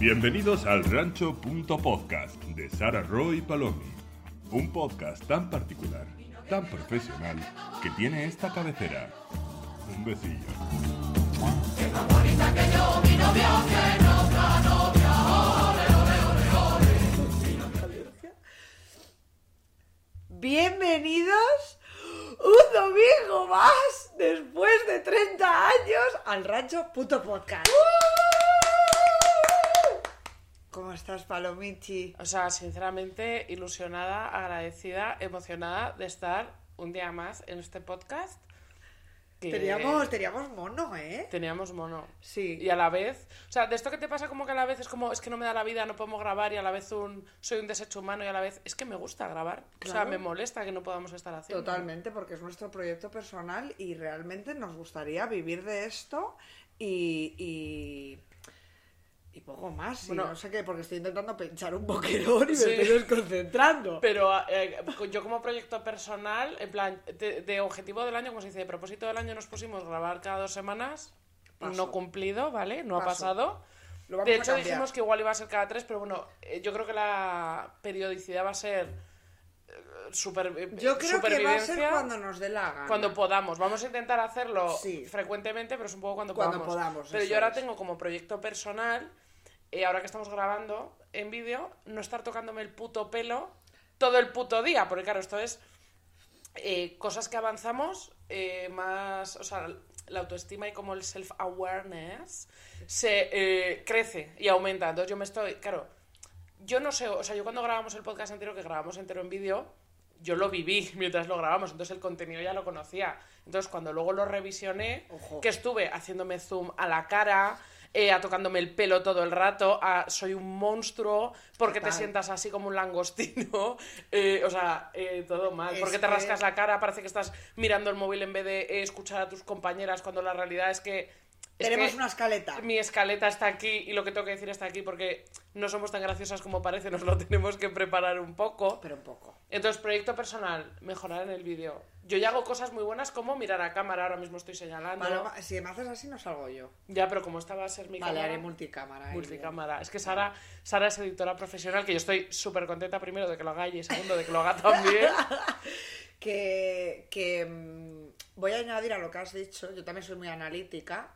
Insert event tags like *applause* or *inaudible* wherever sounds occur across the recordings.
Bienvenidos al Rancho.podcast de Sara Roy Palomi. Un podcast tan particular, tan profesional, que tiene esta cabecera. Un besillo. Bienvenidos un domingo más, después de 30 años, al Rancho Puto Podcast. ¿Cómo estás, Palomichi? O sea, sinceramente, ilusionada, agradecida, emocionada de estar un día más en este podcast. que Teníamos, teníamos mono, ¿eh? Teníamos mono. Sí. Y a la vez, o sea, de esto que te pasa como que a la vez es como, es que no me da la vida, no podemos grabar y a la vez un, soy un desecho humano y a la vez es que me gusta grabar. O sea, me molesta que no podamos estar haciendo. Totalmente, porque es nuestro proyecto personal y realmente nos gustaría vivir de esto y. y... y poco más. Bueno. no sé qué, porque estoy intentando pinchar un boquerón y me estoy desconcentrando. Pero eh, yo como proyecto personal, en plan, de, de objetivo del año, como se dice, de propósito del año nos pusimos grabar cada dos semanas. Paso. No cumplido, ¿vale? No ha pasado. Lo De hecho, dijimos que igual iba a ser cada tres, pero bueno, eh, yo creo que la periodicidad va a ser eh, super, eh, Yo creo que va a ser cuando nos dé la gana. cuando podamos. Vamos a intentar hacerlo Sí. frecuentemente, pero es un poco cuando, Cuando podamos. podamos, Pero yo ahora es. tengo como proyecto personal, eh, ahora que estamos grabando en vídeo, no estar tocándome el puto pelo todo el puto día, porque claro, esto es eh, cosas que avanzamos eh, más, o sea, la autoestima y como el self-awareness se eh, crece y aumenta. Entonces yo me estoy, claro, yo no sé, o sea, yo cuando grabamos el podcast entero, que grabamos entero en vídeo, yo lo viví *laughs* mientras lo grabamos, entonces el contenido ya lo conocía. Entonces cuando luego lo revisioné, Ojo. que estuve haciéndome zoom a la cara, eh, a tocándome el pelo todo el rato, a soy un monstruo, porque te Total. sientas así como un langostino, *laughs* eh, o sea, eh, todo mal, Es porque te que- rascas la cara, parece que estás mirando el móvil en vez de eh, escuchar a tus compañeras, cuando la realidad es que... Tenemos una escaleta. Mi escaleta está aquí y lo que tengo que decir está aquí porque no somos tan graciosas como parece, nos lo tenemos que preparar un poco. Pero un poco. Entonces, proyecto personal, mejorar en el vídeo. Yo ya hago cosas muy buenas como mirar a cámara, ahora mismo estoy señalando. Si me haces así, no salgo yo. Ya, pero como esta va a ser mi Vale, cámara... haré multicámara. ahí, Multicámara. Es que Sara, Sara es editora profesional, que yo estoy súper contenta primero de que lo haga ella y segundo de que lo haga *laughs* también. Que, que mm, voy a añadir a lo que has dicho, yo también soy muy analítica,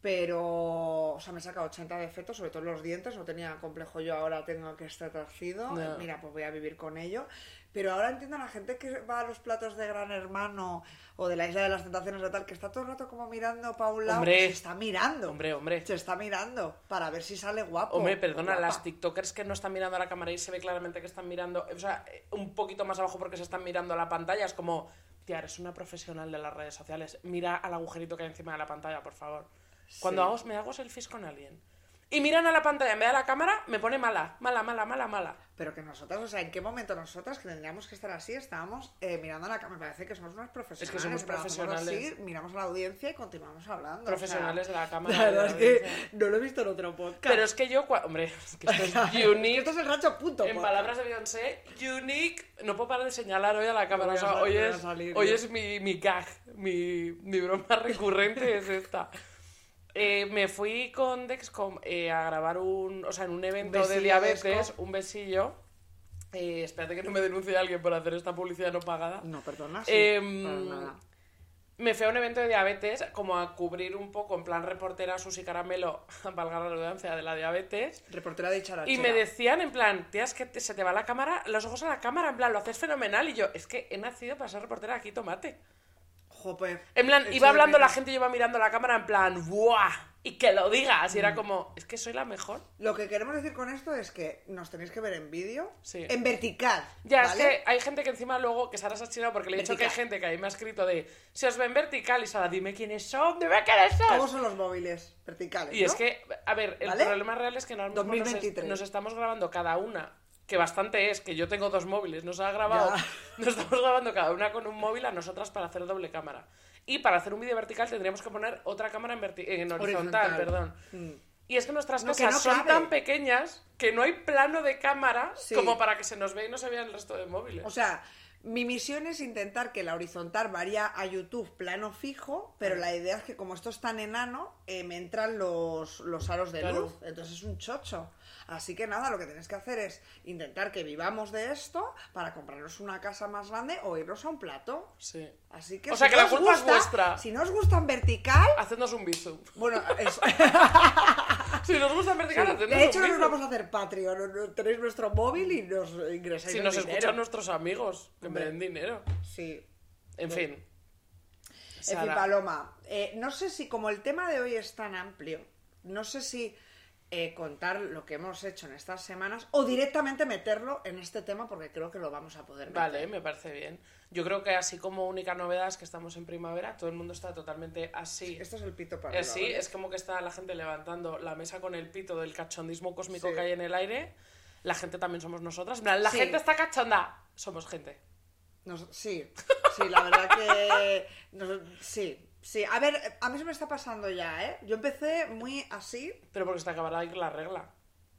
pero, o sea, me saca 80 defectos, sobre todo en los dientes, no tenía complejo yo, ahora tengo que estar torcido, No. mira, pues voy a vivir con ello. Pero ahora entiendo a la gente que va a los platos de Gran Hermano o de la Isla de las Tentaciones de tal, que está todo el rato como mirando para un lado, Hombre. se está mirando. Hombre, hombre. Se está mirando para ver si sale guapo. Hombre, perdona, guapa. las TikTokers que no están mirando a la cámara y se ve claramente que están mirando, o sea, un poquito más abajo porque se están mirando a la pantalla, es como, tía, eres una profesional de las redes sociales, mira al agujerito que hay encima de la pantalla, por favor. Cuando hago, me hago selfies con alguien y miran a la pantalla en vez de la cámara, me pone mala, mala, mala, mala, mala. Pero que nosotras, o sea, ¿en qué momento nosotras que tendríamos que estar así estábamos eh, mirando a la cámara? Me parece que somos unas profesionales. Es que somos profesionales. así, miramos a la audiencia y continuamos hablando. o sea, Profesionales de la cámara. La verdad es que no lo he visto en otro podcast. Pero es que yo, hombre, *laughs* *laughs* es que esto es unique. Esto es el rancho punto. En palabras de Beyoncé, unique. No puedo parar de señalar hoy a la cámara. a o sea, hoy es, salir hoy es mi, mi gag, mi, mi broma *laughs* recurrente es esta. Eh, me fui con Dexcom eh, a grabar un, o sea, en un evento de diabetes, Dexcom. un besillo. Eh, espérate que no me denuncie alguien por hacer esta publicidad no pagada. No, perdona, sí, Em, nada. Me fui a un evento de diabetes como a cubrir un poco en plan reportera Susi Caramelo, *laughs* valga la redundancia, de la diabetes. Reportera de Charachera. Y me decían en plan, tía, es que te- se te va la cámara, los ojos a la cámara, en plan, lo haces fenomenal. Y yo, es que he nacido para ser reportera aquí, tomate. Jope. En plan, iba hablando la gente, yo iba mirando la cámara en plan, ¡buah! Y que lo digas. Y era como, es que soy la mejor. Lo que queremos decir con esto es que nos tenéis que ver en vídeo, Sí. en vertical. Ya, ¿vale? es que hay gente que encima luego, que Sara se ha chinado porque le he dicho que hay Vertical. gente que ahí me ha escrito de, si os ven vertical, y Sara, dime quiénes son, dime quiénes son. ¿Cómo son los móviles verticales? Y es no? que, a ver, el ¿Vale? problema real es que ahora mismo nos, es- 2023. nos estamos grabando cada una, que bastante es, que yo tengo dos móviles, nos ha grabado, Ya. *laughs* nos estamos grabando cada una con un móvil a nosotras para hacer doble cámara. Y para hacer un vídeo vertical tendríamos que poner otra cámara en, verti- en horizontal, Horizontal. perdón. Mm. Y es que nuestras No, que cosas no son cabe. tan pequeñas que no hay plano de cámara Sí. como para que se nos vea y no se vea el resto de móviles. O sea, Mi misión es intentar que la horizontal varía a YouTube plano fijo, pero la idea es que como esto es tan enano, eh, me entran los, los aros de Claro. luz. Entonces es un chocho. Así que nada, lo que tenéis que hacer es intentar que vivamos de esto para comprarnos una casa más grande o irnos a un plato. Sí. Así que O sea, si que no la culpa es vuestra. Si no os gusta en vertical, Hacednos un bizum. bueno, *laughs* es- Si nos gusta en vertical, hacednos de hecho un no nos vamos a hacer Patreon. Tenéis nuestro móvil y nos ingresáis Si nos dinero. escuchan nuestros amigos, que me den dinero. Sí. En fin. En fin. Paloma, eh, no sé si como el tema de hoy es tan amplio, no sé si eh, contar lo que hemos hecho en estas semanas o directamente meterlo en este tema porque creo que lo vamos a poder meter. Vale, me parece bien. Yo creo que así como única novedad es que estamos en primavera, todo el mundo está totalmente así. Esto es el pito para Eh, sí, ¿vale? es como que está la gente levantando la mesa con el pito del cachondismo cósmico Sí. que hay en el aire. La gente también somos nosotras. La Sí. gente está cachonda. Somos gente. Nos- sí, sí, la verdad que... nos- sí, sí. A ver, a mí se me está pasando ya, ¿eh? Yo empecé muy así, Pero porque se te acabará de ir la regla.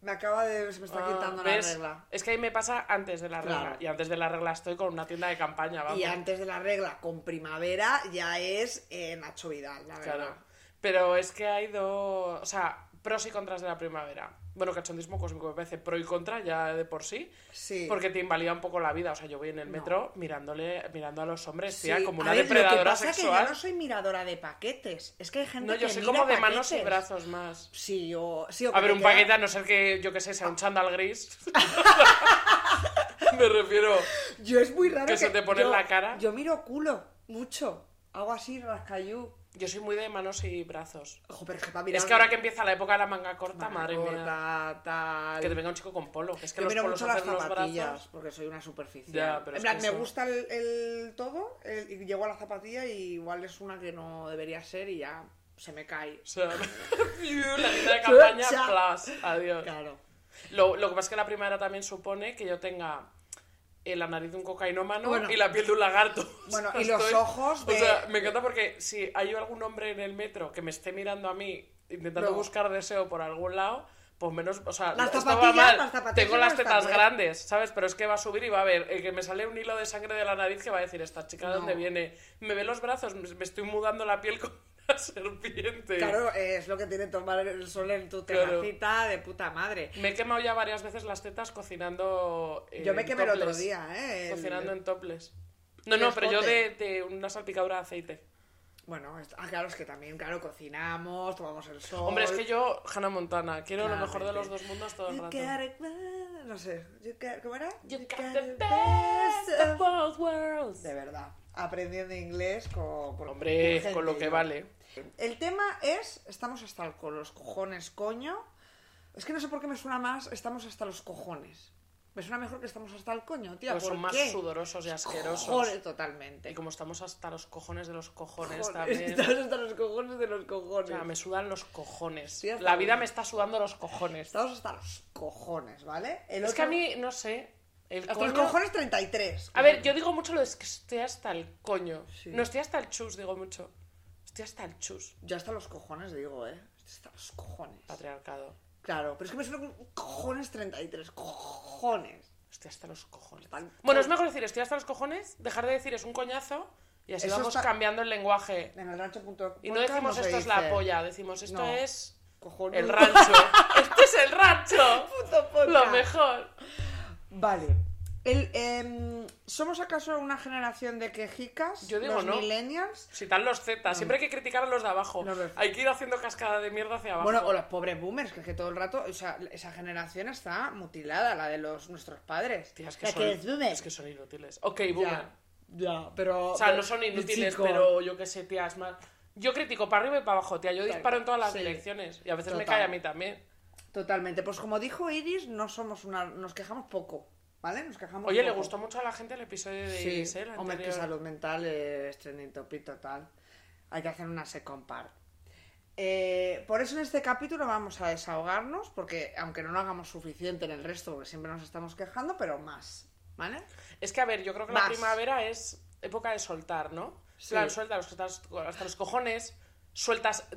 me acaba de... se me está Ah, quitando ¿ves? la regla. Es que ahí me pasa antes de la regla. Claro. Y antes de la regla estoy con una tienda de campaña, vamos. Y antes de la regla con primavera ya es eh, Nacho Vidal, la verdad. Claro. Pero es que hay dos. O sea, pros y contras de la primavera. Bueno, cachondismo cósmico me parece pro y contra ya de por sí. Sí. Porque te invalida un poco la vida. O sea, yo voy en el No. metro mirándole, mirando a los hombres, Sí, tía, como a una ver, depredadora lo que pasa sexual. que yo no soy miradora de paquetes. Es que hay gente No, yo que soy mira como de manos y brazos más. Sí, o... Sí, o A ver, un queda- paquete, a no ser que, yo que sé, sea un chándal gris. *laughs* Me refiero. Yo es muy raro que que... se te pone yo- en la cara. Yo miro culo, mucho. Hago así, rascayú. Yo soy muy de manos y brazos. Ojo, pero es que para mirar... Es que ahora que empieza la época de la manga corta, Manga madre mía. corta, tal... Que te venga un chico con polo. Es que Yo los miro polos mucho las hacen los zapatillas, brazos. porque soy una. Ya, pero en es plan, que me eso- gusta el, el todo, el- y llego a la zapatilla y igual es una que no debería ser y ya se me cae. O sea, *laughs* la tienda de *laughs* campaña, plus, adiós. Claro. Lo, lo que pasa es que la primavera también supone que yo tenga la nariz de un cocainómano Bueno. y la piel de un lagarto. *laughs* Bueno, *laughs* y los ojos de- O sea, me encanta porque si hay algún hombre en el metro que me esté mirando a mí intentando No. buscar deseo por algún lado, pues menos, o sea, Las zapatillas- mal. las zapatillas Tengo las tetas bien. grandes, ¿sabes? Pero es que va a subir y va a ver el que me sale un hilo de sangre de la nariz que va a decir, esta chica de No. dónde viene. Me ve los brazos, me estoy mudando la piel una *laughs* serpiente. Claro, es lo que tiene tomar el sol en tu Claro. terracita de puta madre. Me he quemado ya varias veces las tetas cocinando. eh, Yo me quemé el otro día, ¿eh? El- Cocinando en toples. No, no, pero yo de, una salpicadura de aceite. Bueno, ah, claro, es que también, claro, cocinamos, tomamos el sol. Hombre, es que yo, Hannah Montana, quiero lo mejor de los dos mundos todo el rato. no sé, you got- ¿cómo era? You You got got the best of both worlds. De verdad, aprendiendo inglés con... Hombre, con lo que yo. vale. El tema es, estamos hasta el- con los cojones, coño. Es que no sé por qué me suena más, estamos hasta los cojones. Me suena mejor que estamos hasta el coño, tía. Pero ¿por son más sudorosos y asquerosos. Cojones, totalmente. Y como estamos hasta los cojones de los cojones también. *laughs* Estamos hasta los cojones de los O cojones. sea, me sudan los cojones. Sí, La vida me está sudando los cojones. Estamos hasta los cojones, ¿vale? El Es que a mí, no sé. El Hasta los coño- cojones 33. A ver, yo digo mucho lo de que estoy hasta el coño. Sí. No estoy hasta el chus, digo mucho. Estoy hasta el chus. Yo hasta los cojones digo, ¿eh? Hasta los cojones. Patriarcado. Claro, pero es que me suena con cojones 33. Cojones. Estoy hasta los cojones. Bueno, es mejor decir estoy hasta los cojones, dejar de decir es un coñazo y así Eso vamos está- cambiando el lenguaje. En el rancho.com. Y no decimos esto es la polla, decimos esto No. es Cojones. el rancho. *laughs* esto es el rancho. Puto. Lo mejor. Vale. El, em, ¿Somos acaso una generación de quejicas? Yo digo los no. millennials. Si tal los Z, siempre hay que criticar a los de abajo. No, no. Hay que ir haciendo cascada de mierda hacia abajo. Bueno, o los pobres boomers, que es que todo el rato, o sea, esa generación está mutilada, la de los nuestros padres. Tía, es que, La son, es boomer. es que son inútiles. Ok, boomer. Ya, ya, pero... O sea, no son inútiles, pero yo qué sé, tía, es más. Yo critico para arriba y para abajo, tía. Yo disparo en todas las Sí. direcciones. Y a veces me cae a mí también. Totalmente. Pues como dijo Iris, no somos una... Nos quejamos poco, ¿vale? Nos quejamos Oye, le gustó mucho a la gente el episodio de Sí, Iris, ¿eh? El hombre, que salud mental es trending topic total. Hay que hacer una second part. Eh, por eso en este capítulo vamos a desahogarnos, porque aunque no lo hagamos suficiente en el resto, porque siempre nos estamos quejando, pero más, ¿vale? Es que, a ver, yo creo que la primavera es época de soltar, ¿no? Sí. Plan, suelta los, hasta, los, hasta los cojones, sueltas...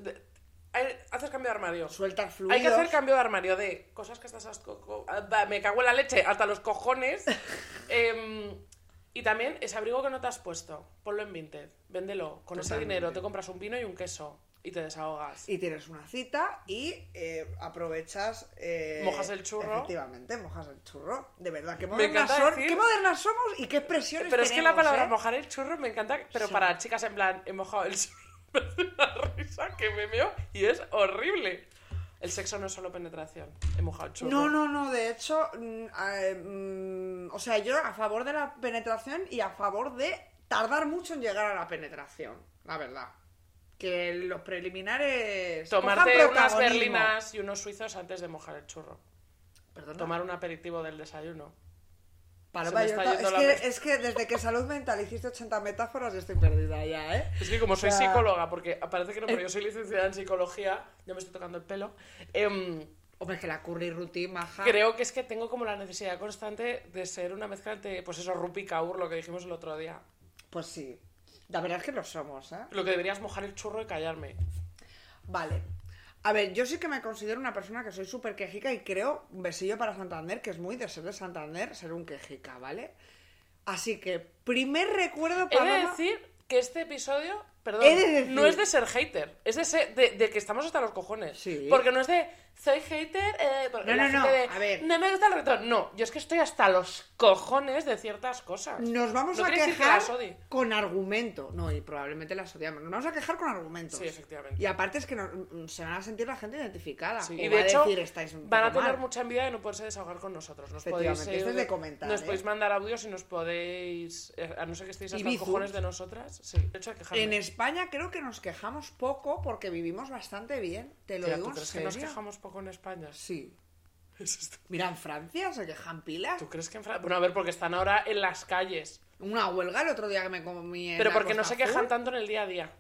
haces cambio de armario. Sueltar fluidos. Hay que hacer cambio de armario de cosas que estás... ah, me cago en la leche, hasta los cojones. *laughs* Em, Y también ese abrigo que no te has puesto, ponlo en Vinted, véndelo. Con ese dinero te compras un vino y un queso y te desahogas. Y tienes una cita y eh, aprovechas. eh, Mojas el churro. Efectivamente, mojas el churro. De verdad, qué modernas, son, decir- qué modernas somos y qué expresiones Pero es que la palabra ¿eh? mojar el churro me encanta, pero Sí. para chicas en plan, he mojado el churro, *laughs* una risa que me meo y es horrible. El sexo no es solo penetración, he mojado el churro. No, no, no, de hecho, mm, eh, mm, o sea, yo a favor de la penetración y a favor de tardar mucho en llegar a la penetración, la verdad. Que los preliminares... Tomarte unas berlinas y unos suizos antes de mojar el churro. Perdona. Tomar un aperitivo del desayuno. Paloma, yo es, la que, mente. es que desde que salud mental hiciste 80 metáforas, yo estoy perdida ya, ¿eh? Es que como soy O sea, psicóloga, porque parece que no, pero yo soy licenciada en psicología, ya me estoy tocando el pelo, em, Hombre, que la curry routine, maja. creo que es que tengo como la necesidad constante de ser una mezcla entre, pues eso, rupi y kaur, lo que dijimos el otro día. Pues sí. La verdad es que lo somos, ¿eh? Lo que deberías mojar el churro y callarme. Vale. A ver, yo sí que me considero una persona que soy súper quejica y creo, un besillo para Santander, que es muy de ser de Santander, ser un quejica, ¿vale? Así que, primer recuerdo He para... de decir que este episodio, perdón, He de decir- no es de ser hater, es de, ser, de, de que estamos hasta los cojones. Sí. Porque no es de, soy hater, eh, No, no, no, de, a ver. no me gusta el reggaetón. No, yo es que estoy hasta los cojones de ciertas cosas. Nos vamos No a que quejar con argumento. No, y probablemente las odiamos. Nos vamos a quejar con argumentos. Sí, efectivamente. Y aparte es que nos- mm, se van a sentir la gente identificada. Sí, y va de a hecho, decir, "Estáis van a tener mal". mucha envidia de no poderse desahogar con nosotros. Nos Efectivamente, podéis, esto es de comentar, Nos ¿eh? podéis mandar audios y nos podéis, eh, a no ser que estéis hasta los cojones de nosotras. Sí, de hecho. En España creo que nos quejamos poco porque vivimos bastante bien. Te lo Tía, digo ¿Tú en crees que nos serio. quejamos poco en España? Sí. *laughs* *laughs* Mira, en Francia se quejan pilas. ¿Tú crees que en Francia? Bueno, a ver, porque están ahora en las calles. Una huelga el otro día que me comí en Pero la porque no Costa se quejan Azul. tanto en el día a día.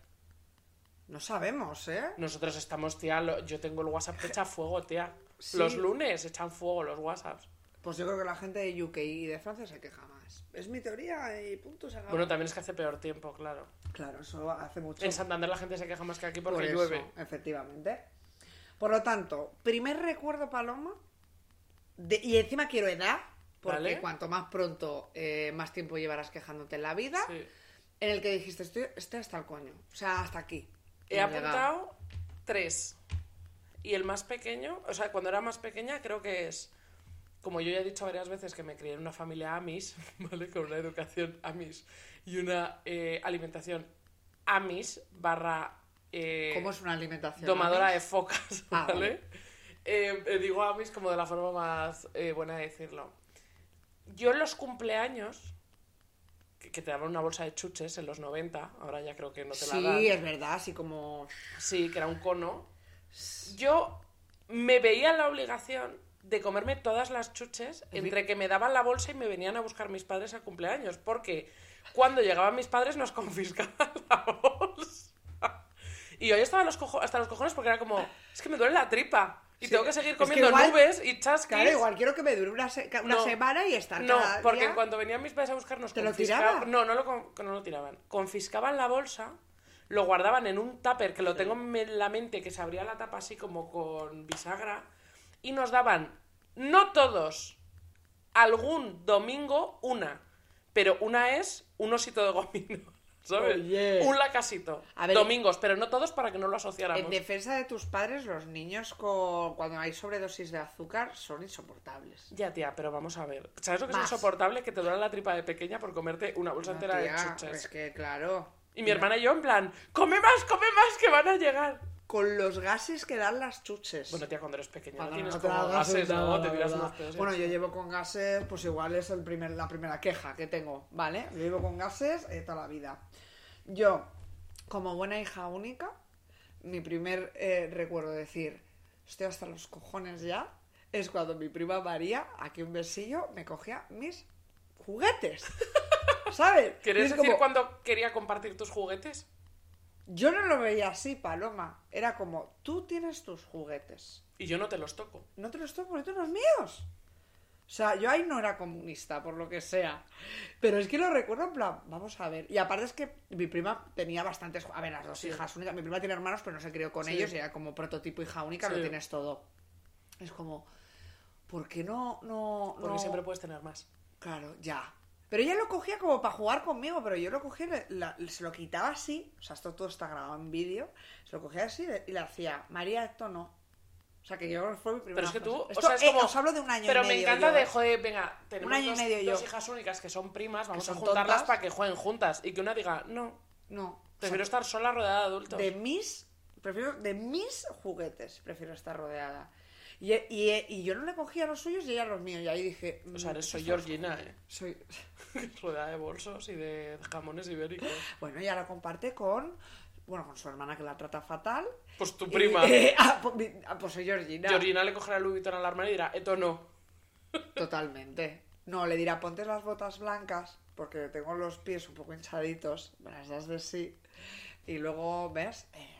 No sabemos, ¿eh? Nosotros estamos, tía, lo- yo tengo el WhatsApp *laughs* que echa fuego, tía. Sí. Los lunes echan fuego los WhatsApps. Pues yo creo que la gente de UK y de Francia se queja más. Es mi teoría y punto se acabó. Bueno, también es que hace peor tiempo, claro. Claro, eso hace mucho. En Santander la gente se queja más que aquí Por porque eso, llueve. Efectivamente. Por lo tanto, primer recuerdo, Paloma, de- y encima quiero edad, porque Vale. cuanto más pronto, eh, más tiempo llevarás quejándote en la vida, Sí. en el que dijiste, estoy, estoy hasta el coño. O sea, hasta aquí. He llegado. apuntado tres. Y el más pequeño, o sea, cuando era más pequeña, creo que es. Como yo ya he dicho varias veces que me crié en una familia Amis, *laughs* ¿vale? Con una educación Amis y una eh, alimentación Amis barra. Eh, ¿Cómo es una alimentación? domadora de focas, Ah, ¿vale? vale. Eh, eh, digo Amis como de la forma más eh, buena de decirlo. Yo en los cumpleaños, que, que te daban una bolsa de chuches en los 90, ahora ya creo que no te la dan. Sí, es verdad, así como... Sí, que era un cono. Yo me veía en la obligación de comerme todas las chuches entre que me daban la bolsa y me venían a buscar mis padres al cumpleaños. Porque cuando llegaban mis padres nos *laughs* confiscaban la bolsa. Y hoy estaba los cojo- hasta los cojones porque era como, es que me duele la tripa. Y Sí, tengo que seguir es que comiendo igual- nubes y chasquis. Claro, igual quiero que me dure una, se- una No. semana y estar No, cada porque día- en cuanto venían mis padres a buscarnos, ¿Te lo confiscaban- tiraba? No, no lo, no lo tiraban. Confiscaban la bolsa, lo guardaban en un tupper que lo tengo en la mente, que se abría la tapa así como con bisagra, y nos daban, no todos, algún domingo una. Pero una es un osito de gomino, ¿sabes? Oye. Un lacasito. A ver, Domingos, pero no todos para que no lo asociáramos. En defensa de tus padres, los niños con... cuando hay sobredosis de azúcar son insoportables. Ya, tía, pero vamos a ver. ¿Sabes lo que Más. es insoportable? Que te duele la tripa de pequeña por comerte una bolsa No, entera de tía, chuches. Es que, claro. Y mi hermana y yo en plan, come más, come más, que van a llegar. Con los gases que dan las chuches. Bueno, tía, cuando eres pequeña Cuando no tienes como gases, ¿no? Te tiras unos pedos. Bueno, yo llevo con gases, pues igual es el primer, la primera queja que tengo, ¿vale? Yo llevo con gases eh, toda la vida. Yo, como buena hija única, mi primer eh, recuerdo de decir, estoy hasta los cojones ya, es cuando mi prima María, aquí un besillo, me cogía mis juguetes. *laughs* ¿Sabes? Y ¿Querías es decir como- cuando quería compartir tus juguetes? Yo no lo veía así, Paloma. Era como, tú tienes tus juguetes. Y yo no te los toco. no te los estoy poniendo los míos. O sea, yo ahí no era comunista, por lo que sea. Pero es que lo recuerdo en plan, vamos a ver. Y aparte es que mi prima tenía bastantes. A ver, las dos Sí. hijas únicas. Mi prima tiene hermanos, pero no se crió con Sí. ellos y era como prototipo hija única, lo tienes todo. Es como, ¿por qué no.? no Porque no- siempre puedes tener más. Claro, ya. Pero ella lo cogía como para jugar conmigo, pero yo lo cogía, la- se lo quitaba así, o sea, esto todo está grabado en vídeo, se lo cogía así y le hacía, María, esto no. O sea, que yo fue mi primera Pero es que tú, o Esto, sea, es eh, como... os hablo de un año Pero y me medio encanta yo, de, ¿eh? joder, venga, tenemos año y dos, medio yo. dos hijas únicas que son primas, vamos a juntarlas tontas. para que jueguen juntas. Y que una diga, no, No. prefiero estar sola rodeada de adultos. de mis prefiero de mis juguetes prefiero estar rodeada y, y- y yo no le cogía los suyos y ella los míos y ahí dije O sea, mm, eres, soy Georgina, ¿eh? soy *laughs* Rodeada de bolsos y de jamones ibéricos. bueno ya la comparte con bueno con su hermana que la trata fatal Pues tu Y- prima. *laughs* eh, ah, pues, ah, pues soy Georgina Georgina le cogerá el Louis Vuitton al armario y dirá, esto no. *laughs* totalmente no le dirá ponte las botas blancas porque tengo los pies un poco hinchaditos me las das de sí y luego ves eh.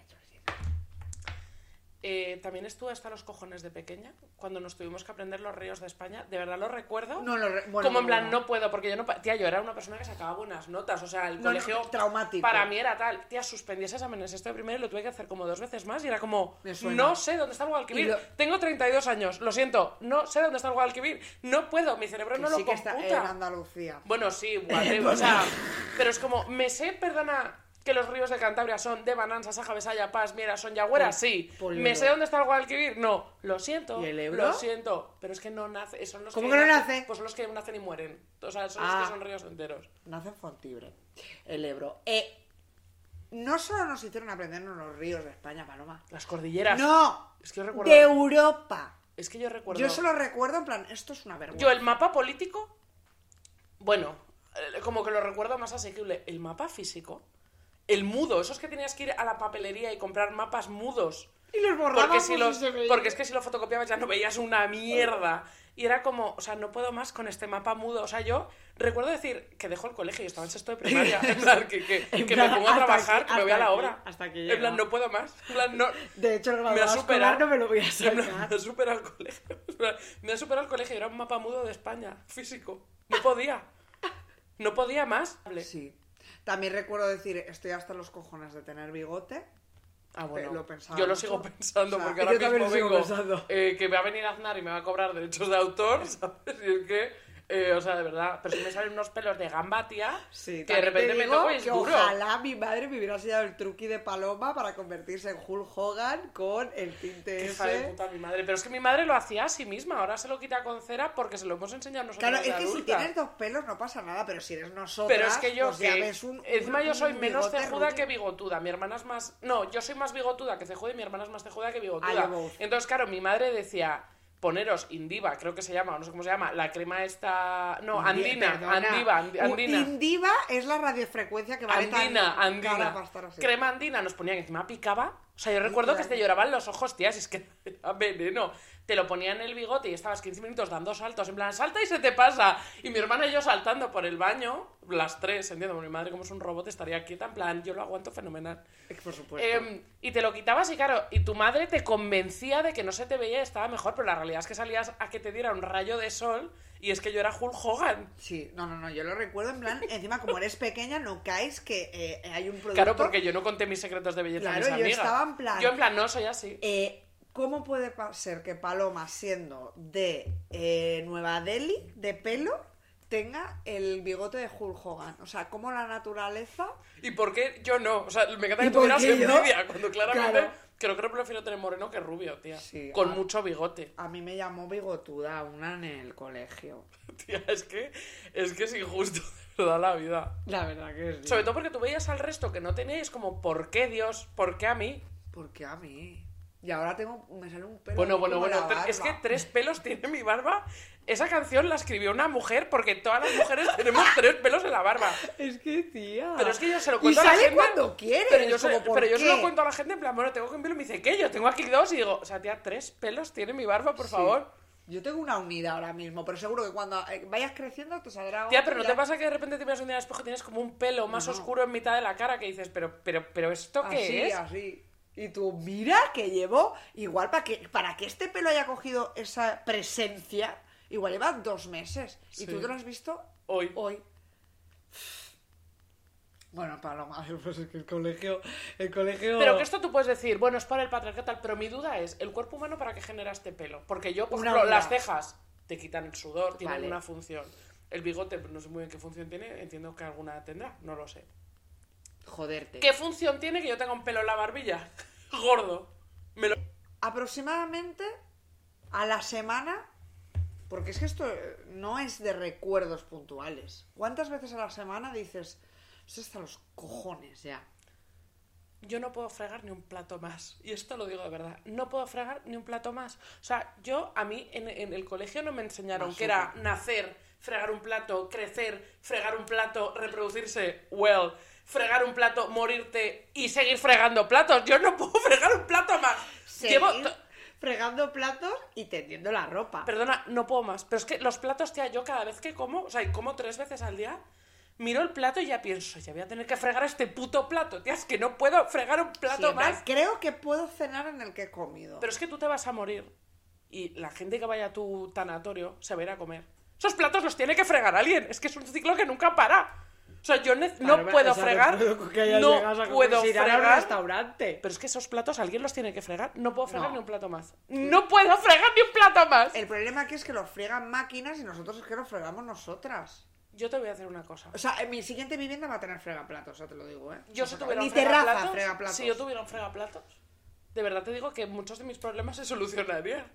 Eh, también estuve hasta los cojones de pequeña, cuando nos tuvimos que aprender los ríos de España. De verdad lo recuerdo. No, lo re- bueno, como en plan, no. no puedo, porque yo no. Tía, yo era una persona que sacaba buenas notas. O sea, el colegio. traumático. Para mí era tal. Tía, suspendí ese exámenes esto de primero y lo tuve que hacer como dos veces más. Y era como. No sé dónde está el Guadalquivir. Lo- Tengo 32 años, lo siento. No sé dónde está el Guadalquivir. No puedo, mi cerebro Que no sí lo que está computa. en Andalucía Bueno, sí, *laughs* igual, o sea, pero es como, me sé, perdona, que los ríos de Cantabria son de Banansa, Saja, Besaya, Paz, Miera, son Yagüera, Pol- sí. ¿Me sé dónde está el Guadalquivir? No, lo siento. ¿Y el Ebro? Lo siento, pero es que no nace, son los ¿Cómo que no nace? Pues son los que nacen y mueren. O sea, son Ah. los que son ríos enteros. Nace en Fontibre, el Ebro. Eh, no solo nos hicieron aprendernos los ríos de España, Paloma. Las cordilleras. No, Es que yo recuerdo. de Europa. Es que yo recuerdo. Yo solo recuerdo en plan, esto es una vergüenza. Yo el mapa político, bueno, eh, como que lo recuerdo más asequible. El mapa físico, el mudo, esos que tenías que ir a la papelería y comprar mapas mudos. Y los borrábamos Porque, si los, porque es que si lo fotocopiabas ya no veías una mierda. Y era como, o sea, no puedo más con este mapa mudo. O sea, yo recuerdo decir que dejo el colegio y estaba en sexto de primaria. *laughs* En plan, que, que, En que plan, me pongo a trabajar, aquí- que me voy a la hasta aquí- hasta aquí en llega. plan, no puedo más. En plan, no, De hecho, el me ha superado. no me lo voy a En plan, sacar. Me ha superado el colegio. *laughs* Me ha superado el colegio. Era un mapa mudo de España, físico. No podía. No podía más. Sí. También recuerdo decir, estoy hasta los cojones de tener bigote. Ah, bueno. Lo pensaba yo lo mucho. sigo pensando O sea, porque ahora mismo vengo eh, que va a venir Aznar y me va a cobrar derechos de autor, *laughs* ¿sabes? Y es que, eh, o sea, de verdad, pero si me salen unos pelos de gamba, tía, Sí, que de repente me toco y es que duro. Ojalá mi madre me hubiera enseñado el truqui de Paloma para convertirse en Hulk Hogan con el tinte Qué ese. de puta mi madre. Pero es que mi madre lo hacía a sí misma, ahora se lo quita con cera porque se lo hemos enseñado nosotros Claro, es que si tienes dos pelos no pasa nada, pero si eres nosotras, Pero es que yo, pues ya que- ves un, encima un- yo soy menos cejuda que bigotuda. Mi hermana es más. No, yo soy más bigotuda que cejuda y mi hermana es más cejuda que bigotuda. Entonces, claro, mi madre decía. Poneros Indiva, creo que se llama, o no sé cómo se llama, la crema esta. No, Andina, Perdona. Andiva, Andi- Andina. Indiva es la radiofrecuencia que vale Andina, tan cara Andina. para estar así. Crema Andina nos ponían encima picaba. O sea, yo recuerdo que te lloraban los ojos, tías, es que *laughs* era veneno. Te lo ponían en el bigote y estabas 15 minutos dando saltos, en plan, salta y se te pasa. Y mi hermana y yo saltando por el baño, las tres, entiendo, mi madre como es un robot estaría quieta, en plan, yo lo aguanto fenomenal. Por supuesto. Em, y te lo quitabas y claro, y tu madre te convencía de que no se te veía y estaba mejor, pero la realidad es que salías a que te diera un rayo de sol y es que yo era Hulk Hogan. Sí, no, no, no, yo lo recuerdo en plan, encima como eres pequeña no caes que eh, hay un producto... Claro, porque yo no conté mis secretos de belleza Claro, a mis yo amigas. estaba en plan- Yo en plan, no, soy así. Eh, ¿Cómo puede ser que Paloma, siendo de eh, Nueva Delhi, de pelo, tenga el bigote de Hulk Hogan? O sea, ¿cómo la naturaleza... ¿Y por qué yo no? O sea, me encanta ¿Y que tuvieras envidia, cuando claramente Claro. creo que prefiero tener moreno que rubio, tía. Sí, Con mucho bigote. A mí me llamó bigotuda una en el colegio. *laughs* Tía, es que es que es injusto, *laughs* de verdad, la vida. La verdad que sí. Sobre todo porque tú veías al resto que no teníais como, ¿por qué Dios? ¿Por qué a mí? ¿Por qué a mí? Y ahora tengo, me sale un pelo. Bueno, bueno, bueno, es que tres *laughs* pelos tiene mi barba. Esa canción la escribió una mujer porque todas las mujeres *laughs* tenemos tres pelos en la barba. Es que, tía. Pero es que yo se lo Y cuento a la sale gente. cuando quieres. Pero yo, se, como, ¿por pero yo se lo cuento a la gente en plan, bueno, tengo que un pelo y me dice, ¿qué? Yo tengo aquí dos y digo, o sea, tía, tres pelos tiene mi barba, por Sí. favor. Yo tengo una unidad ahora mismo, pero seguro que cuando eh, vayas creciendo te saldrá Tía, pero ¿no y te pasa que de repente te miras un día al espejo y tienes como un pelo más No. oscuro en mitad de la cara que dices, pero, pero, pero ¿esto qué así, es? así. Y tú, mira que llevo, igual para que, para que este pelo haya cogido esa presencia, igual lleva dos meses. Sí. Y tú te lo has visto Hoy. hoy. Bueno, Paloma, *laughs* pues es que el colegio, el colegio... Pero que esto tú puedes decir, bueno, es para el patriarcado tal, pero mi duda es, ¿el cuerpo humano para qué genera este pelo? Porque yo, por Una ejemplo, las cejas te quitan el sudor, tienen Vale. una función. El bigote, no sé muy bien qué función tiene, entiendo que alguna tendrá, no lo sé. Joderte. ¿Qué función tiene que yo tenga un pelo en la barbilla? *laughs* Gordo. Me lo... Aproximadamente a la semana, porque es que esto eh, no es de recuerdos puntuales. ¿Cuántas veces a la semana dices, esto está a los cojones ya? Yo no puedo fregar ni un plato más. Y esto lo digo de verdad. No puedo fregar ni un plato más. O sea, yo, a mí, en, en el colegio no me enseñaron que era nacer, fregar un plato, crecer, fregar un plato, reproducirse, well, fregar un plato, morirte y seguir fregando platos. Yo no puedo *laughs* fregar un plato más. Llevo Seguir fregando platos y tendiendo la ropa. Perdona, no puedo más. Pero es que los platos, tía, yo cada vez que como, o sea, y como tres veces al día, miro el plato y ya pienso, ya voy a tener que fregar este puto plato. Tía, es que no puedo fregar un plato más. Creo que puedo cenar en el que he comido. Pero es que tú te vas a morir y la gente que vaya a tu tanatorio se va a ir a comer. Esos platos los tiene que fregar alguien. Es que es un ciclo que nunca para. O sea, yo ne- no puedo fregar. que No a puedo fregar. restaurante. Pero es que esos platos alguien los tiene que fregar. No puedo fregar No. ni un plato más. No puedo fregar ni un plato más. El problema aquí es que los friegan máquinas y nosotros es que los fregamos nosotras. Yo te voy a hacer una cosa. O sea, en mi siguiente vivienda va a tener fregaplatos, ya te lo digo, ¿eh? Yo O si tuviera un fregaplatos, fregaplatos. si yo tuviera un fregaplatos, de verdad te digo que muchos de mis problemas se solucionarían.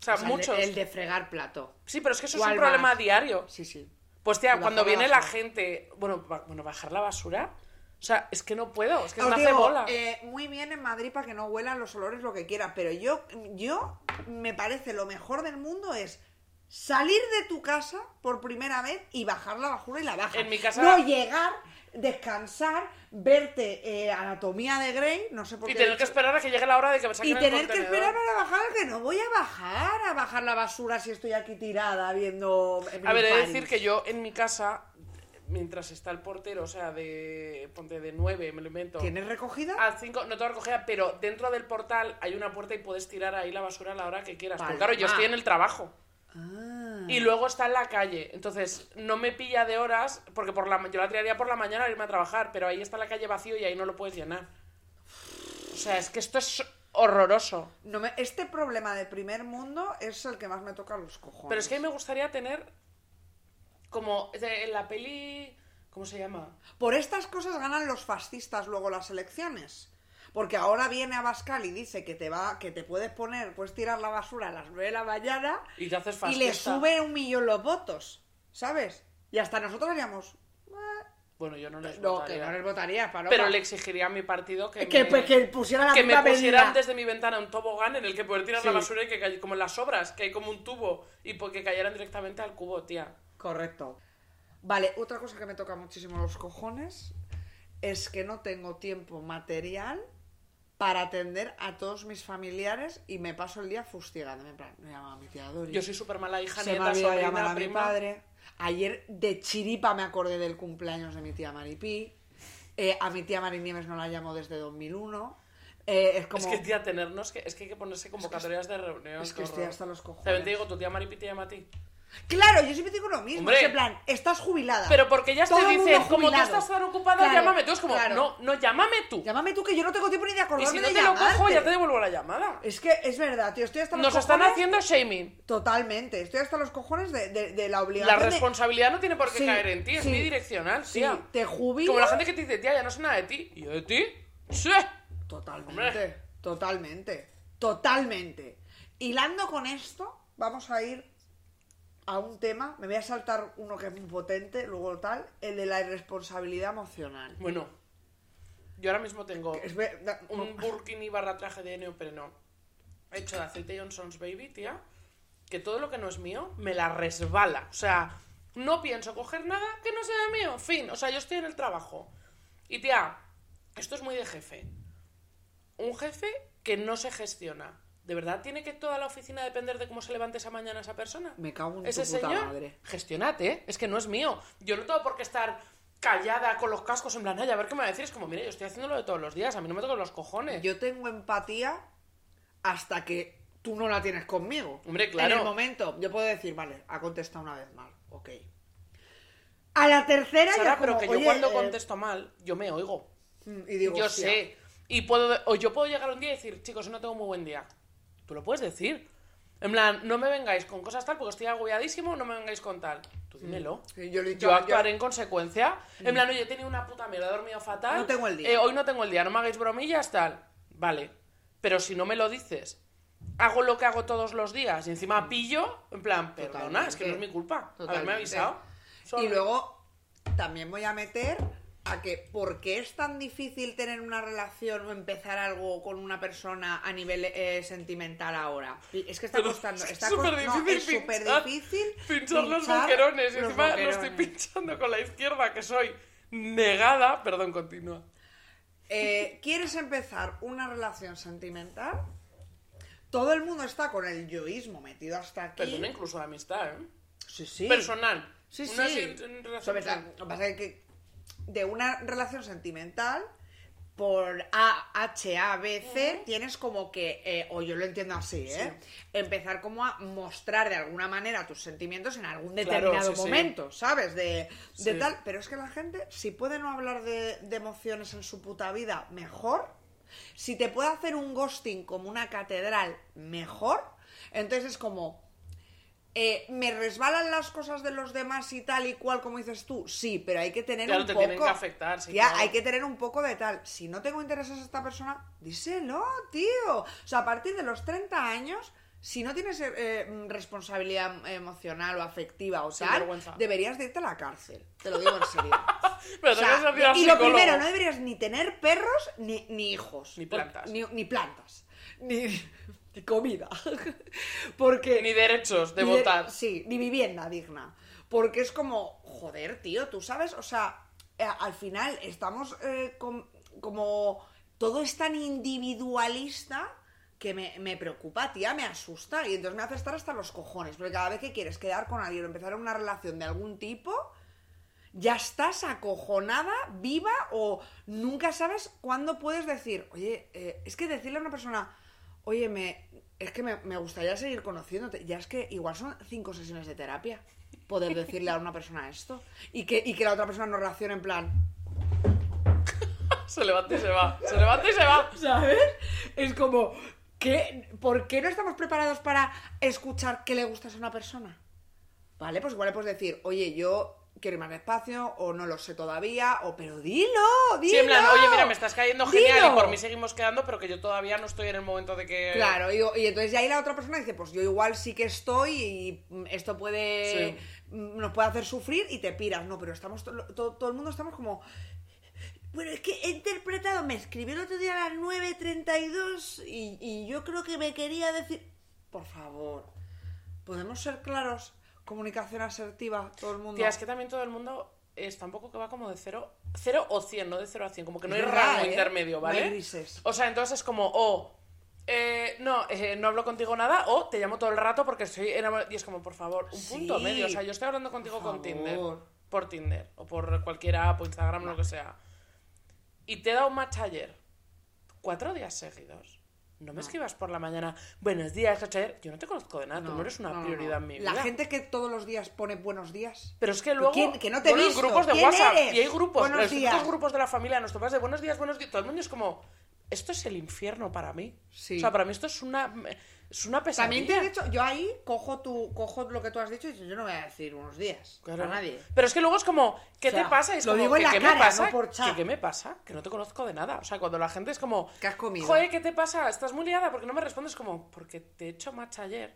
O sea, O sea, el de- muchos. El de fregar plato. Sí, pero es que eso es ¿Cuál un problema más? diario. Sí, sí. Pues tía, cuando la viene la gente, bueno, ba- bueno, bajar la basura, o sea, es que no puedo, es que Os me hace digo, bola. eh, muy bien en Madrid para que no huelan los olores lo que quiera, pero yo, yo me parece lo mejor del mundo es salir de tu casa por primera vez y bajar la basura y la bajas. En mi casa- No llegar, descansar, verte eh, anatomía de Grey, no sé por y qué. he tener que esperar a que llegue la hora de que me y saquen el tener que esperar para bajar, que no voy a bajar a bajar la basura si estoy aquí tirada viendo. A ver, he de decir que yo en mi casa, mientras está el portero, o sea, de, ponte de 9, me lo invento, ¿Tienes recogida? a 5, no tengo recogida, pero dentro del portal hay una puerta y puedes tirar ahí la basura a la hora que quieras. Porque Palma. claro, yo estoy en el trabajo. Ah. Y luego está en la calle. Entonces, no me pilla de horas, porque por la, yo la tiraría por la mañana al irme a trabajar, pero ahí está la calle vacío y ahí no lo puedes llenar. O sea, es que esto es horroroso. No me- este problema de primer mundo es el que más me toca los cojones. Pero es que a mí me gustaría tener como en la peli... ¿Cómo se llama? Por estas cosas ganan los fascistas luego las elecciones. Porque ahora viene Abascal y dice que te va, que te puedes poner, puedes tirar la basura a las 9 de la mañana Y te haces y fascista. le sube un millón los votos, ¿sabes? Y hasta nosotros haríamos, Bueno, yo no les no, votaría. que no les votaría, Paloma. Pero le exigiría a mi partido que, que, me, pues, que pusiera la que me pusieran desde mi ventana un tobogán en el que poder tirar la basura y que cay- como en las obras, que hay como un tubo y que cayeran directamente al cubo, tía. Correcto. Vale, otra cosa que me toca muchísimo los cojones es que no tengo tiempo material para atender a todos mis familiares y me paso el día fustigándome. En plan, no llama a mi tía Dori. Yo soy súper mala hija, Se me nieta, llamar sobrina, a mi prima. padre. Ayer de chiripa me acordé del cumpleaños de mi tía Maripí. Eh, a mi tía Mari Nieves no la llamo desde 2001. Eh, es como... Es que, tía, tenernos que... Es que hay que ponerse convocatorias de reunión. es que estoy hasta los cojones. También te digo, tu tía Maripi te llama a ti. Claro, yo siempre digo lo mismo. Hombre. es en plan, estás jubilada. Pero porque Todo te dicen, como tú estás tan ocupada, Claro, llámame tú. Es como, claro. no, no, llámame tú. Llámame tú que yo no tengo tiempo ni de Y acordarme si no de te lo cojo, llamarte. ya te devuelvo la llamada. Es que es verdad, tío. Estoy hasta los Nos están cojones- haciendo shaming. Totalmente. Estoy hasta los cojones de, de- de la La obligación. de- responsabilidad no tiene por qué Sí, caer en ti, es sí, bidireccional, Sí, tía. te jubilas. Como la gente que te dice, tía, ya no sé nada de ti. ¿Y yo de ti? Sí. Totalmente. Hombre. Totalmente. Totalmente. Hilando con esto, vamos a ir a un tema. Me voy a saltar uno que es muy potente, luego tal, el de la irresponsabilidad emocional. Bueno, yo ahora mismo tengo Es un burkini barra traje de neopreno hecho de aceite Johnson's Baby, tía, que todo lo que no es mío me la resbala. O sea, no pienso coger nada que no sea mío. Fin. O sea, yo estoy en el trabajo. Y tía, esto es muy de jefe. Un jefe que no se gestiona. ¿De verdad tiene que toda la oficina depender de cómo se levante esa mañana esa persona? Me cago en Ese tu puta señor, madre. gestionate, ¿eh? es que no es mío. Yo no tengo por qué estar callada con los cascos en plan, "Ay, a ver qué me va a decir. Es como, mire, yo estoy haciéndolo de todos los días, a mí no me tocan los cojones. Yo tengo empatía hasta que tú no la tienes conmigo. Hombre, claro. En el momento, yo puedo decir, vale, ha contestado una vez mal, ok. A la tercera Sara, ya pero como, que yo "Oye, cuando eh", contesto mal, yo me oigo. mm, y digo, yo "Hostia". sé. Y puedo, o yo puedo llegar un día y decir, chicos, no tengo muy buen día. Tú lo puedes decir. En plan, no me vengáis con cosas tal porque estoy agobiadísimo, no me vengáis con tal. Tú dímelo. Sí, yo Yo yo- actuaré en consecuencia. En plan, oye, he tenido una puta mierda, he dormido fatal. No tengo el día. eh, hoy no tengo el día, no me hagáis bromillas, tal. Vale. Pero si no me lo dices, hago lo que hago todos los días y encima pillo, en plan, perdona, es que no es mi culpa. Haberme Totalmente. avisado. Y Sorry. luego también voy a meter a que por qué es tan difícil tener una relación o empezar algo con una persona a nivel eh, sentimental ahora. Es que está Pero costando. es Está súper no, difícil es pinchar- difícil Pinchar los boquerones. Y los encima lo boquerones. estoy pinchando con la izquierda, que soy negada. Perdón, continúa. Eh, ¿Quieres empezar una relación sentimental? Todo el mundo está con el yoísmo metido hasta aquí. Perdona incluso la amistad, ¿eh? Sí, sí. Personal. Sí, Una sí. Sobre Lo que pasa es que de una relación sentimental, por A, H, A, B, C, tienes como que, eh, o yo lo entiendo así, ¿eh? Empezar como a mostrar de alguna manera tus sentimientos en algún determinado sí. momento, ¿sabes? De, de tal. Pero es que la gente, si puede no hablar de, de emociones en su puta vida, mejor. Si te puede hacer un ghosting como una catedral, mejor. Entonces es como, eh, ¿Me resbalan las cosas de los demás y tal y cual, como dices tú? Sí, pero hay que tener Claro, un te poco... tienen que afectar, sí, Tía, claro. hay que tener un poco de tal. Si no tengo intereses en esta persona, díselo, tío. O sea, a partir de los 30 años, si no tienes eh, eh, responsabilidad emocional o afectiva o tal, deberías de irte a la cárcel. Te lo digo en serio. *laughs* Pero O sea, y lo primero, no deberías ni tener perros ni, ni hijos. Ni plantas. Ni, ni plantas. Ni, ni comida. *laughs* Porque... Ni derechos de Ni votar. Sí, ni vivienda digna. Porque es como, joder, tío, tú sabes, o sea, eh, al final estamos eh, com- como. Todo es tan individualista que me, me preocupa, tía, me asusta. Y entonces me hace estar hasta los cojones. Porque cada vez que quieres quedar con alguien o empezar una relación de algún tipo, ya estás acojonada, viva, o nunca sabes cuándo puedes decir, oye, eh, es que decirle a una persona, oye, me, es que me, me gustaría seguir conociéndote, ya es que igual son cinco sesiones de terapia poder decirle a una persona esto y que, y que la otra persona no reaccione en plan, Se levanta y se va. Se levanta y se va. ¿sabes? Es como, ¿qué, ¿por qué no estamos preparados para escuchar qué le gustas a una persona? Vale, pues igual le puedes decir, oye, yo quiero ir más despacio, o no lo sé todavía, o pero dilo, dilo. Sí, en plan, oye, mira, me estás cayendo genial Dilo. y por mí seguimos quedando, pero que yo todavía no estoy en el momento de que. Claro, y, y entonces ya ahí la otra persona dice, pues yo igual sí que estoy y esto puede Sí. mm, nos puede hacer sufrir y te piras. No, pero estamos to- to- todo, el mundo estamos como bueno, es que he interpretado, me escribió el otro día a las 9.32 y, y yo creo que me quería decir, por favor, ¿podemos ser claros? Comunicación asertiva, todo el mundo. Tía, es que también todo el mundo está un poco que va como de cero, cero o 100, no de 0 a 100, como que no Es hay rango ¿eh? intermedio, No ¿vale? grises. O sea, entonces es como, o, eh, no, eh, no hablo contigo nada, o te llamo todo el rato porque estoy enamorado. Y es como, por favor, un punto Sí, medio. O sea, yo estoy hablando contigo por con Tinder, por Tinder, o por cualquier app, o Instagram, lo que sea. Y te he dado un match ayer, cuatro días seguidos. No me escribas por la mañana, buenos días, ayer. Yo no te conozco de nada, tú no eres una no, no, prioridad no. en mi vida. La gente que todos los días pone buenos días. Pero es que luego. ¿Quién? Que no te he bueno, en visto. grupos de ¿Quién WhatsApp. eres? Y hay grupos, los grupos de la familia, nuestros padres de buenos días, buenos días. Todo el mundo es como. Esto es el infierno para mí. Sí. O sea, para mí esto es una. Es una También pesadilla. te he dicho, yo ahí cojo tu, cojo lo que tú has dicho y yo no voy a decir unos días Claro. a nadie. Pero es que luego es como, ¿qué O sea, te pasa? Y es lo como, digo en ¿qué, la qué cara, me pasa? no por chat. ¿Qué, qué me pasa? Que no te conozco de nada. O sea, cuando la gente es como, ¿Qué has comido? Joder, ¿qué te pasa? Estás muy liada porque no me respondes como, porque te he hecho match ayer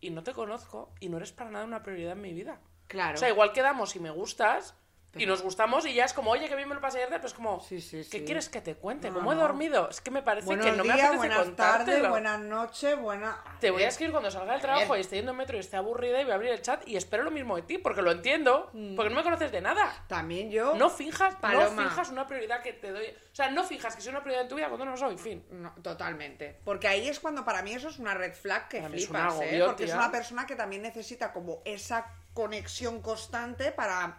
y no te conozco y no eres para nada una prioridad en mi vida. Claro. O sea, igual quedamos y me gustas y nos gustamos y ya es como, oye, que bien me lo pasé ayer, pero es como, Sí, sí, ¿qué quieres que te cuente? No, ¿Cómo he dormido? Es que me parece Buenos que no me días, apetece buenas tardes, buenas noches, buenas... Te voy a escribir cuando salga del trabajo y esté yendo en metro y esté aburrida y voy a abrir el chat y espero lo mismo de ti, porque lo entiendo, porque no me conoces de nada. También yo... No finjas, no finjas una prioridad que te doy. O sea, no fijas que soy una prioridad en tu vida cuando no lo soy, fin. No, totalmente. Porque ahí es cuando para mí eso es una red flag que es flipas, ¿eh? agobio, Porque es una persona que también necesita como esa conexión constante para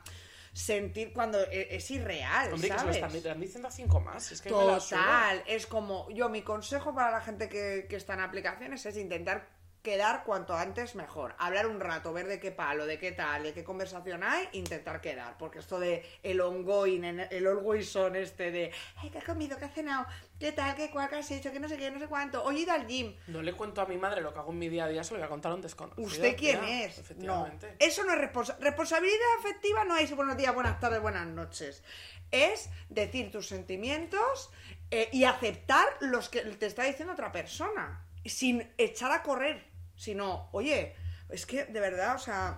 sentir cuando e- es irreal, Hombre, que se lo ¿sabes? están, están diciendo a cinco más. Es que. Total, es como yo mi consejo para la gente que, que está en aplicaciones es intentar quedar cuanto antes mejor. Hablar un rato, ver de qué palo, de qué tal, de qué conversación hay, intentar quedar. Porque esto de el ongoing, el always son este de, ay, ¿qué has comido? ¿Qué has cenado? ¿Qué tal? ¿Qué cuál? ¿Qué has hecho? ¿Qué no sé qué? No sé cuánto. Hoy he ido al gym. No le cuento a mi madre lo que hago en mi día a día, se lo voy a contar a un desconocido. ¿Usted quién tía. es? No. Efectivamente. Eso no es responsa- responsabilidad afectiva, no es buenos días, buenas tardes, buenas noches. Es decir tus sentimientos eh, y aceptar los que te está diciendo otra persona. Sin echar a correr. Sino, oye, es que de verdad, o sea,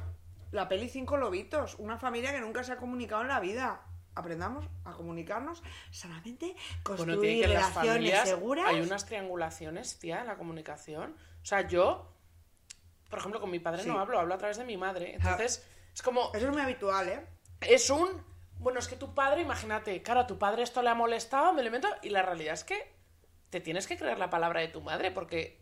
la peli Cinco Lobitos, una familia que nunca se ha comunicado en la vida. Aprendamos a comunicarnos sanamente, construir Bueno, tiene que en las relaciones familias seguras. hay unas triangulaciones, tía, en la comunicación. O sea, yo, por ejemplo, con mi padre Sí. no hablo, hablo a través de mi madre. Entonces, es como, Eso es muy habitual, ¿eh? es un... Bueno, es que tu padre, imagínate, claro, a tu padre esto le ha molestado, me lo invento, y la realidad es que te tienes que creer la palabra de tu madre, porque...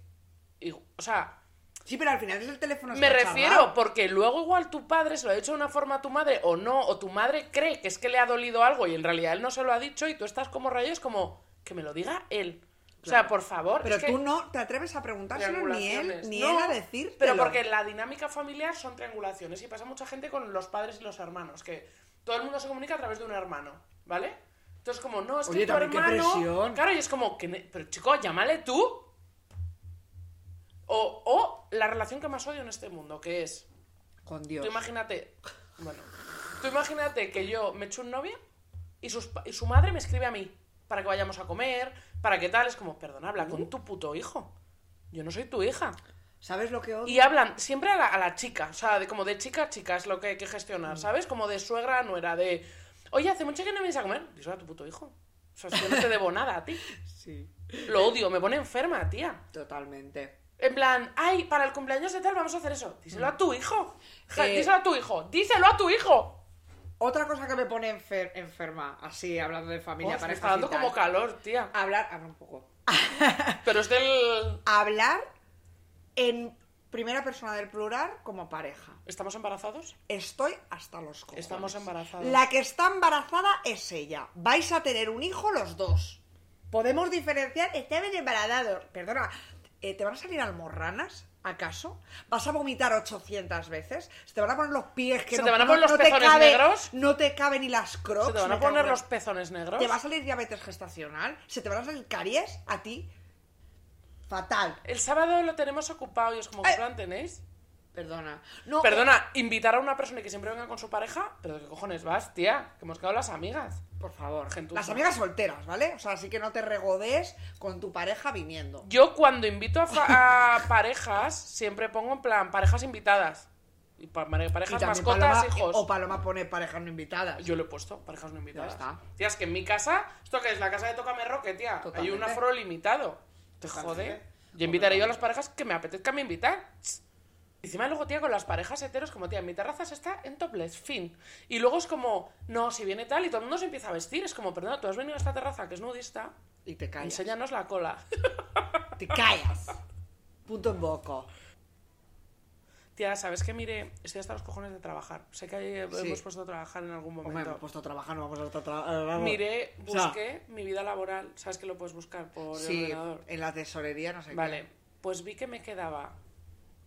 y- O sea, Sí, pero al final es el teléfono me refiero, porque luego igual tu padre se lo ha dicho de una forma a tu madre o no, o tu madre cree que es que le ha dolido algo y en realidad él no se lo ha dicho y tú estás como rayos como que me lo diga él. O sea, por favor. Pero que tú no te atreves a preguntárselo ni él, ni No, él a decir. Pero porque la dinámica familiar son triangulaciones y pasa mucha gente con los padres y los hermanos, que todo el mundo se comunica a través de un hermano, ¿vale? Entonces como, no, es que Oye, tu hermano... Claro, y es como, que pero chico, llámale tú. O, o la relación que más odio en este mundo, que es Con Dios. Tú imagínate, bueno, tú imagínate que yo me echo un novio y, sus y su madre me escribe a mí para que vayamos a comer, para que tal, es como, perdona, habla con tu puto hijo. Yo no soy tu hija. ¿Sabes lo que odio? Y hablan siempre a la, a la chica, o sea, de, como de chica a chica es lo que hay que gestionar, ¿sabes? Como de suegra a nuera, de, oye, hace mucho que no vienes a comer. Díselo a tu puto hijo. O sea, que no te debo nada a ti. *laughs* Sí, Lo odio, me pone enferma, tía. totalmente. En plan, ay, para el cumpleaños de tal vamos a hacer eso. Díselo a tu hijo. Ja, Eh, Díselo a tu hijo. Díselo a tu hijo. Otra cosa que me pone enfer- enferma, así, hablando de familia, Oh, me parejas está dando tal. como calor, tía. Hablar, habla un poco. *laughs* *laughs* Pero es del... Hablar en primera persona del plural como pareja. ¿Estamos embarazados? Estoy hasta los cojones. Estamos embarazados. La que está embarazada es ella. Vais a tener un hijo los dos. Podemos diferenciar, están embarazados. Perdona, eh, ¿te van a salir almorranas? ¿Acaso? ¿Vas a vomitar 800 veces? ¿Se te van a poner los pies que ¿Se no te van a no- poner los no pezones cabe- negros? No te caben ni las crocs. ¿Se te van a poner los pezones negros? ¿Te va a salir diabetes gestacional? ¿Se te van a salir caries a ti? Fatal. El sábado lo tenemos ocupado y es como, ¿qué Ay. plan tenéis? Perdona. No, Perdona, invitar a una persona y que siempre venga con su pareja, pero ¿de qué cojones vas, tía? Que hemos quedado las amigas. Por favor. Gentuza. Las amigas solteras, ¿vale? O sea, así que no te regodes con tu pareja viniendo. Yo cuando invito a, fa- a *laughs* parejas, siempre pongo en plan parejas invitadas. Y pa- mare- Y parejas, también mascotas, Paloma- hijos. O Paloma pone parejas no invitadas. Yo lo he puesto, parejas no invitadas. Ya está. Tía, es que en mi casa, ¿esto qué es? La casa de Tócame Roque, tía. Hay Totalmente. un aforo limitado. Te Totalmente. jode. Yo invitaré yo a las parejas que me apetezca me invitar. Encima luego, tía, con las parejas heteros, como, tía, mi terraza se está en topless, fin. Y luego es como, no, si viene tal y todo el mundo se empieza a vestir. Es como, perdona, tú has venido a esta terraza que es nudista, Y te callas. enséñanos la cola. *laughs* Te callas. Punto en boco. Tía, ¿sabes qué? Mire, estoy hasta los cojones de trabajar. Sé que Sí. hemos puesto a trabajar en algún Hombre, me he momento. puesto a trabajar, no vamos a estar trabajando. Miré, O sea, busqué mi vida laboral. ¿Sabes que lo puedes buscar por el Sí, ordenador? en la tesorería, no sé qué. Vale, pues vi que me quedaba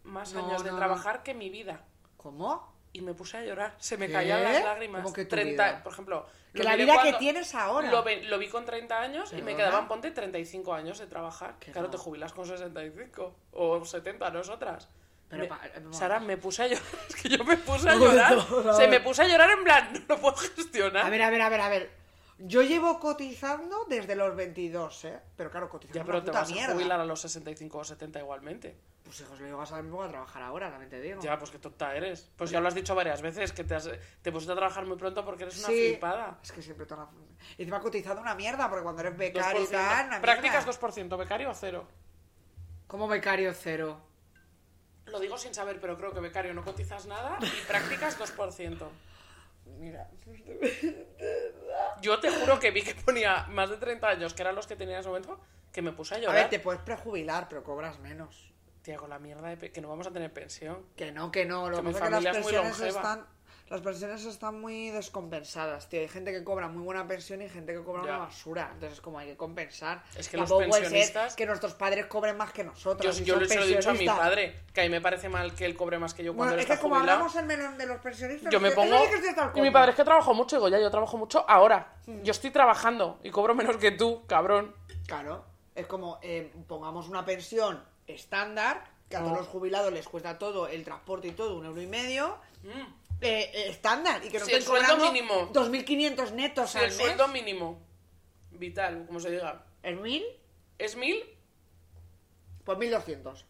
más No, años de no. trabajar que mi vida. ¿Cómo? Y me puse a llorar. Se me ¿Qué? caían las lágrimas. ¿Cómo que tu 30, vida? por ejemplo. Que la vida que cuando- tienes ahora. Lo, lo vi con 30 años y me quedaban, ponte, 35 años de trabajar. Que claro, no. te jubilas con 65 o 70, nosotras. Pero Me- pa- eh. Sara, me puse a llorar. *laughs* Es que yo me puse a llorar. no. Se me puse a llorar en plan, *laughs* no lo puedo gestionar. A ver, a ver, a ver, a ver. Yo llevo cotizando desde los 22, ¿eh? Pero claro, cotizando ya, pero una te puta vas mierda. a jubilar a los 65 o 70 igualmente. Pues hijos, le digo, a me pongo a trabajar ahora, también te digo. Ya, pues qué tonta eres. Pues ya lo has dicho varias veces, que te, has, te pusiste a trabajar muy pronto porque eres una Sí. flipada. Es que siempre te la... Y encima cotizando una mierda, porque cuando eres becario y 2%. tal... Prácticas mierda. 2%, becario cero. ¿Cómo becario cero? Lo digo sin saber, pero creo que becario no cotizas nada y prácticas 2%. Mira. Yo te juro que vi que ponía más de 30 años, que eran los que tenía en ese momento, que me puse a A llorar. ver, te puedes prejubilar, pero cobras menos. Tía, con la mierda de pe- que no vamos a tener pensión. Que no, que no. Lo Que pasa es que las pensiones están... Las pensiones están muy descompensadas, tío. Hay gente que cobra muy buena pensión y gente que cobra Ya. una basura. Entonces, como hay que compensar. Es que los ser pensionistas- que nuestros padres cobren más que Yo, nosotros. yo son les he dicho a mi padre que a mí me parece mal que él cobre más que yo cuando Bueno, él es que como jubilado. hablamos el melón de los pensionistas, Yo me pongo. Y mi padre es que trabajo mucho. Digo, ya, yo trabajo mucho ahora. Mm. Yo estoy trabajando y cobro menos que tú, cabrón. Claro, es como eh, pongamos una pensión estándar, que a No. todos los jubilados les cuesta todo, el transporte y todo, un euro y medio. eh, eh, estándar y que nos Sí, el sueldo mínimo. 2.500 netos Sí, al el mes. sueldo mínimo. Vital, como se diga. ¿El 1.000? ¿Es mil? Pues 1.200.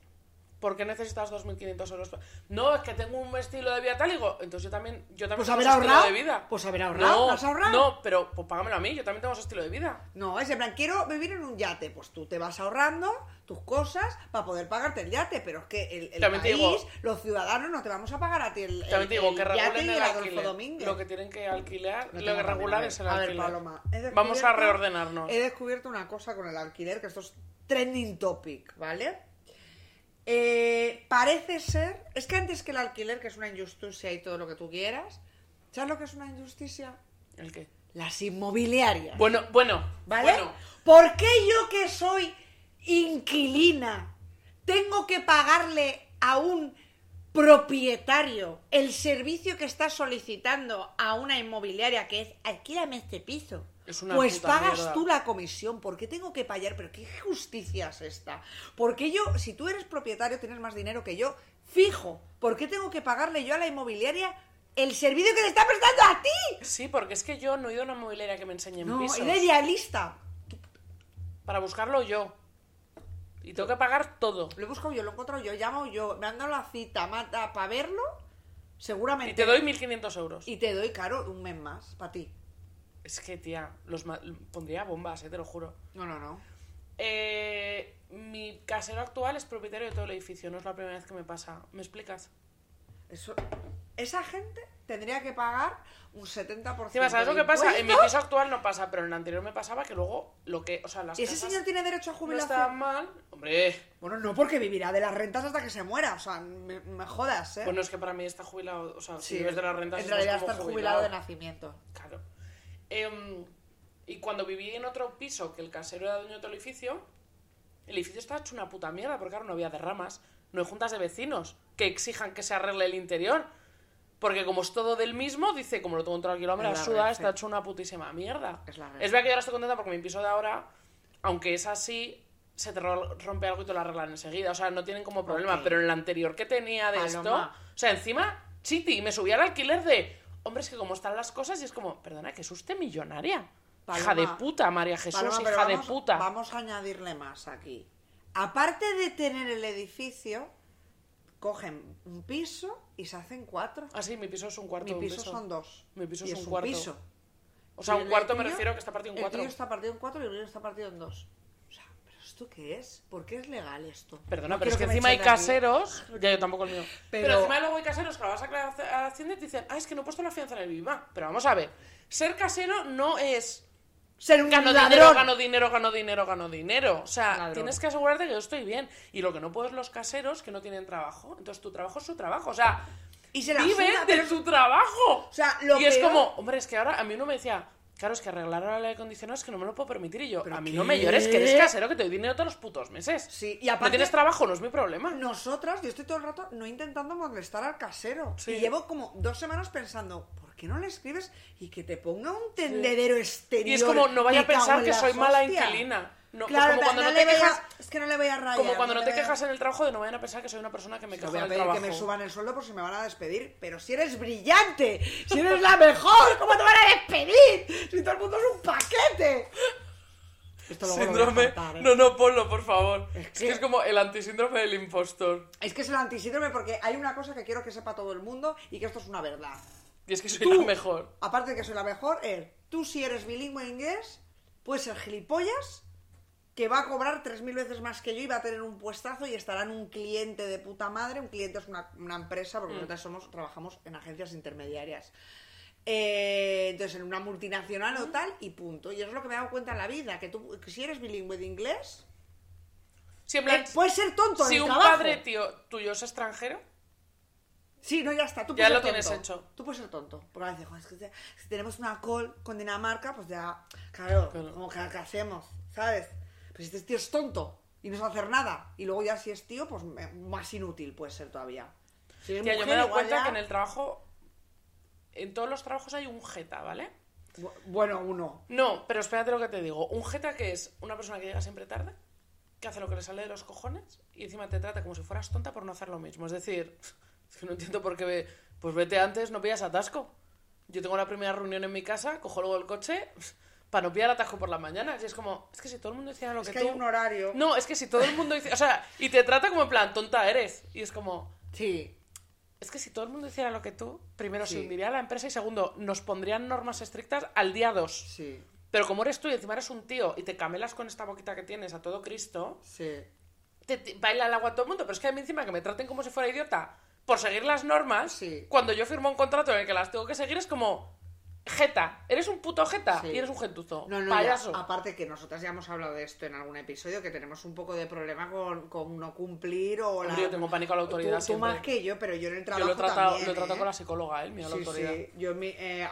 ¿Por qué necesitas 2.500 euros? No, es que tengo un estilo de vida tal y digo, entonces yo también, yo también Pues tengo haber ese estilo ahorrado. de vida. Pues haber ahorrado, No, ¿no has ahorrado? No, pero pues págamelo a mí, yo también tengo ese estilo de vida. No, es en plan, quiero vivir en un yate. Pues tú te vas ahorrando tus cosas para poder pagarte el yate. Pero es que el, el país, digo- los ciudadanos, no te vamos a pagar a ti el, También el- te digo el que yate y el Adolfo. Domínguez. Lo que tienen que alquilar, No lo que regular es el A ver, alquiler. Paloma, Vamos a reordenarnos. He descubierto una cosa con el alquiler, que esto es trending topic, ¿vale? Eh, parece ser... Es que antes que el alquiler, que es una injusticia y todo lo que tú quieras, ¿sabes lo que es una injusticia? ¿El qué? Las inmobiliarias. Bueno, bueno, ¿Vale? bueno. ¿Por qué yo que soy inquilina tengo que pagarle a un propietario el servicio que está solicitando a una inmobiliaria que es alquílame este piso? Es una pues pagas mierda. tú la comisión, ¿por qué tengo que pagar? Pero qué justicia es esta. Porque yo, si tú eres propietario, tienes más dinero que yo, fijo, ¿por qué tengo que pagarle yo a la inmobiliaria el servicio que le está prestando a ti? Sí, porque es que yo no he ido a una mobiliaria que me enseñe en No, pisos. era idealista. Para buscarlo yo. Y tengo que pagar todo. Lo he buscado yo, lo he encontrado yo, llamo yo, me han dado la cita para verlo, seguramente. Y te doy 1.500 euros. Y te doy, claro, un mes más, para ti. Es que, tía, los pondría bombas, eh, te lo juro. No, no, no. Eh, mi casero actual es propietario de todo el edificio, no es la primera vez que me pasa. ¿Me explicas? Eso, esa gente tendría que pagar un 70%. Encima, ¿sabes lo que pasa? En mi piso actual no pasa, pero en el anterior me pasaba que luego lo que. O sea, las ¿Y ese señor tiene derecho a no jubilación? estaban mal. Hombre, Bueno, no, porque vivirá de las rentas hasta que se muera. O sea, me, me jodas, ¿eh? bueno, es que para mí está jubilado. O sea, si Sí, vives de las rentas, En realidad estás jubilado de nacimiento. Claro. Em, y cuando viví en otro piso, que el casero era dueño de el edificio, el edificio estaba hecho una puta mierda, porque claro, no había derramas, no hay juntas de vecinos que exijan que se arregle el interior. Porque como es todo del mismo, dice, como lo tengo todo alquilado, me Es la la suda, red, está sí. hecho una putísima mierda. Es la verdad que yo ahora estoy contenta porque mi piso de ahora, aunque es así, se te ro- rompe algo y te lo arreglan enseguida. O sea, no tienen como problema. Pero en el anterior que tenía de esto, o sea, encima, chiti, me subía al alquiler de. Hombre, es que como están las cosas, y es como, perdona, que es usted millonaria. hija de puta, María Jesús, Paloma, hija de puta. Vamos a añadirle más aquí. Aparte de tener el edificio, cogen un piso y se hacen cuatro. Ah, sí, mi piso es un cuarto. Mi un piso son dos. Mi piso Y es un cuarto. piso. O sea, un el cuarto me refiero que está partido en El cuatro. tuyo está partido en cuatro y el mío está partido en dos. O sea, ¿pero esto qué es? ¿Por qué es legal esto? Perdona, No pero es que encima hay caseros. Ya yo tampoco el mío. Pero, Pero- encima luego hay caseros que lo vas a Hacienda y te dicen, ah, es que no he puesto la fianza en el BIMA. Pero vamos a ver, ser casero no es Ser un gano ladrón. dinero, gano dinero, gano dinero, gano dinero. O sea, Ladrón. tienes que asegurarte que yo estoy bien. Y lo que no puedes los caseros que no tienen trabajo. Entonces tu trabajo es su trabajo. O sea, Y se la viven de su trabajo. O sea, lo y es como, hombre, es que ahora a mí uno me decía, claro, es que arreglar ahora la de acondicionados es que no me lo puedo permitir. Y yo, ¿Pero a mí qué? no me llores, que eres casero, que te doy dinero todos los putos meses. Sí, y No aparte- tienes trabajo, no es mi problema. Nosotras, yo estoy todo el rato no intentando molestar al casero. Sí. Y llevo como dos semanas pensando, ¿por qué no le escribes y que te ponga un tendedero exterior? Y es como, no vaya a pensar en que soy mala inquilina. No, pues claro, como en cuando plan, no te voy a- quejas- Es que no le voy a rayar. Como cuando no le te voy a- quejas en el trabajo de no vayan a pensar que soy una persona que me Te quejo voy a del pedir trabajo. que me suban el sueldo por si me van a despedir. Pero si eres brillante, si eres la mejor, ¿cómo te van a despedir? Si todo el mundo es un paquete. Esto luego lo voy a Síndrome. contar, ¿eh? No, no, ponlo, por favor. Es Es que- que es como el antisíndrome del impostor. Es que es el antisíndrome porque hay una cosa que quiero que sepa todo el mundo y que esto es una verdad. Y es que soy Tú, la mejor. Aparte de que soy la mejor, es tú si eres bilingüe en inglés, puedes ser gilipollas que va a cobrar 3.000 veces más que yo y va a tener un puestazo y estará en un cliente de puta madre. Un cliente es una, una empresa, Mm. porque nosotros somos, trabajamos en agencias intermediarias. Eh, entonces, en una multinacional Mm. o tal, y punto. Y eso es lo que me he dado cuenta en la vida, que tú, que si eres bilingüe de inglés, Si en plan, eh, puedes ser tonto si un trabajo. padre tío, tuyo es extranjero, Sí, no, ya está. Tú Ya lo tienes hecho. Tú puedes ser tonto. Porque a veces, joder, es que si tenemos una call con Dinamarca, pues ya, claro, Claro. como que ¿qué hacemos? ¿Sabes? Pues si este tío es tonto y no sabe hacer nada. Y luego ya si es tío, pues me- más inútil puede ser todavía. Si es Tía, yo me he dado igual cuenta ya- que en el trabajo. En todos los trabajos hay un jeta, ¿vale? Bu- Bueno, uno. No, pero espérate lo que te digo. Un jeta que es una persona que llega siempre tarde, que hace lo que le sale de los cojones y encima te trata como si fueras tonta por no hacer lo mismo. Es decir, *laughs* es que no entiendo por qué. ve- Pues vete antes, no pillas atasco. Yo tengo la primera reunión en mi casa, cojo luego el coche para no pillar atasco por las mañanas. Y es como, es que si todo el mundo hiciera lo Es que, que tú. hay un horario. No, es que si todo el mundo hiciera. O sea, y te trata como en plan, tonta eres. Y es como. Sí. Es que si todo el mundo hiciera lo que tú, primero Sí. se hundiría la empresa y segundo, nos pondrían normas estrictas al día 2. Sí. Pero como eres tú y encima eres un tío y te camelas con esta boquita que tienes a todo Cristo, Sí. te, te baila el agua a todo el mundo. Pero es que a mí encima que me traten como si fuera idiota por seguir las normas, Sí. cuando yo firmo un contrato en el que las tengo que seguir es como... Jeta, eres un puto jeta Sí. y eres un gentuzo. No, no, payaso. ya, aparte que nosotras ya hemos hablado de esto en algún episodio, que tenemos un poco de problema con, con no cumplir o la... Yo tengo pánico a la autoridad Tú, más que yo, pero yo en el Yo trabajo lo he tratado, también, lo he tratado ¿eh? con la psicóloga, ¿eh? Mira la autoridad. sí. Yo en mi- eh,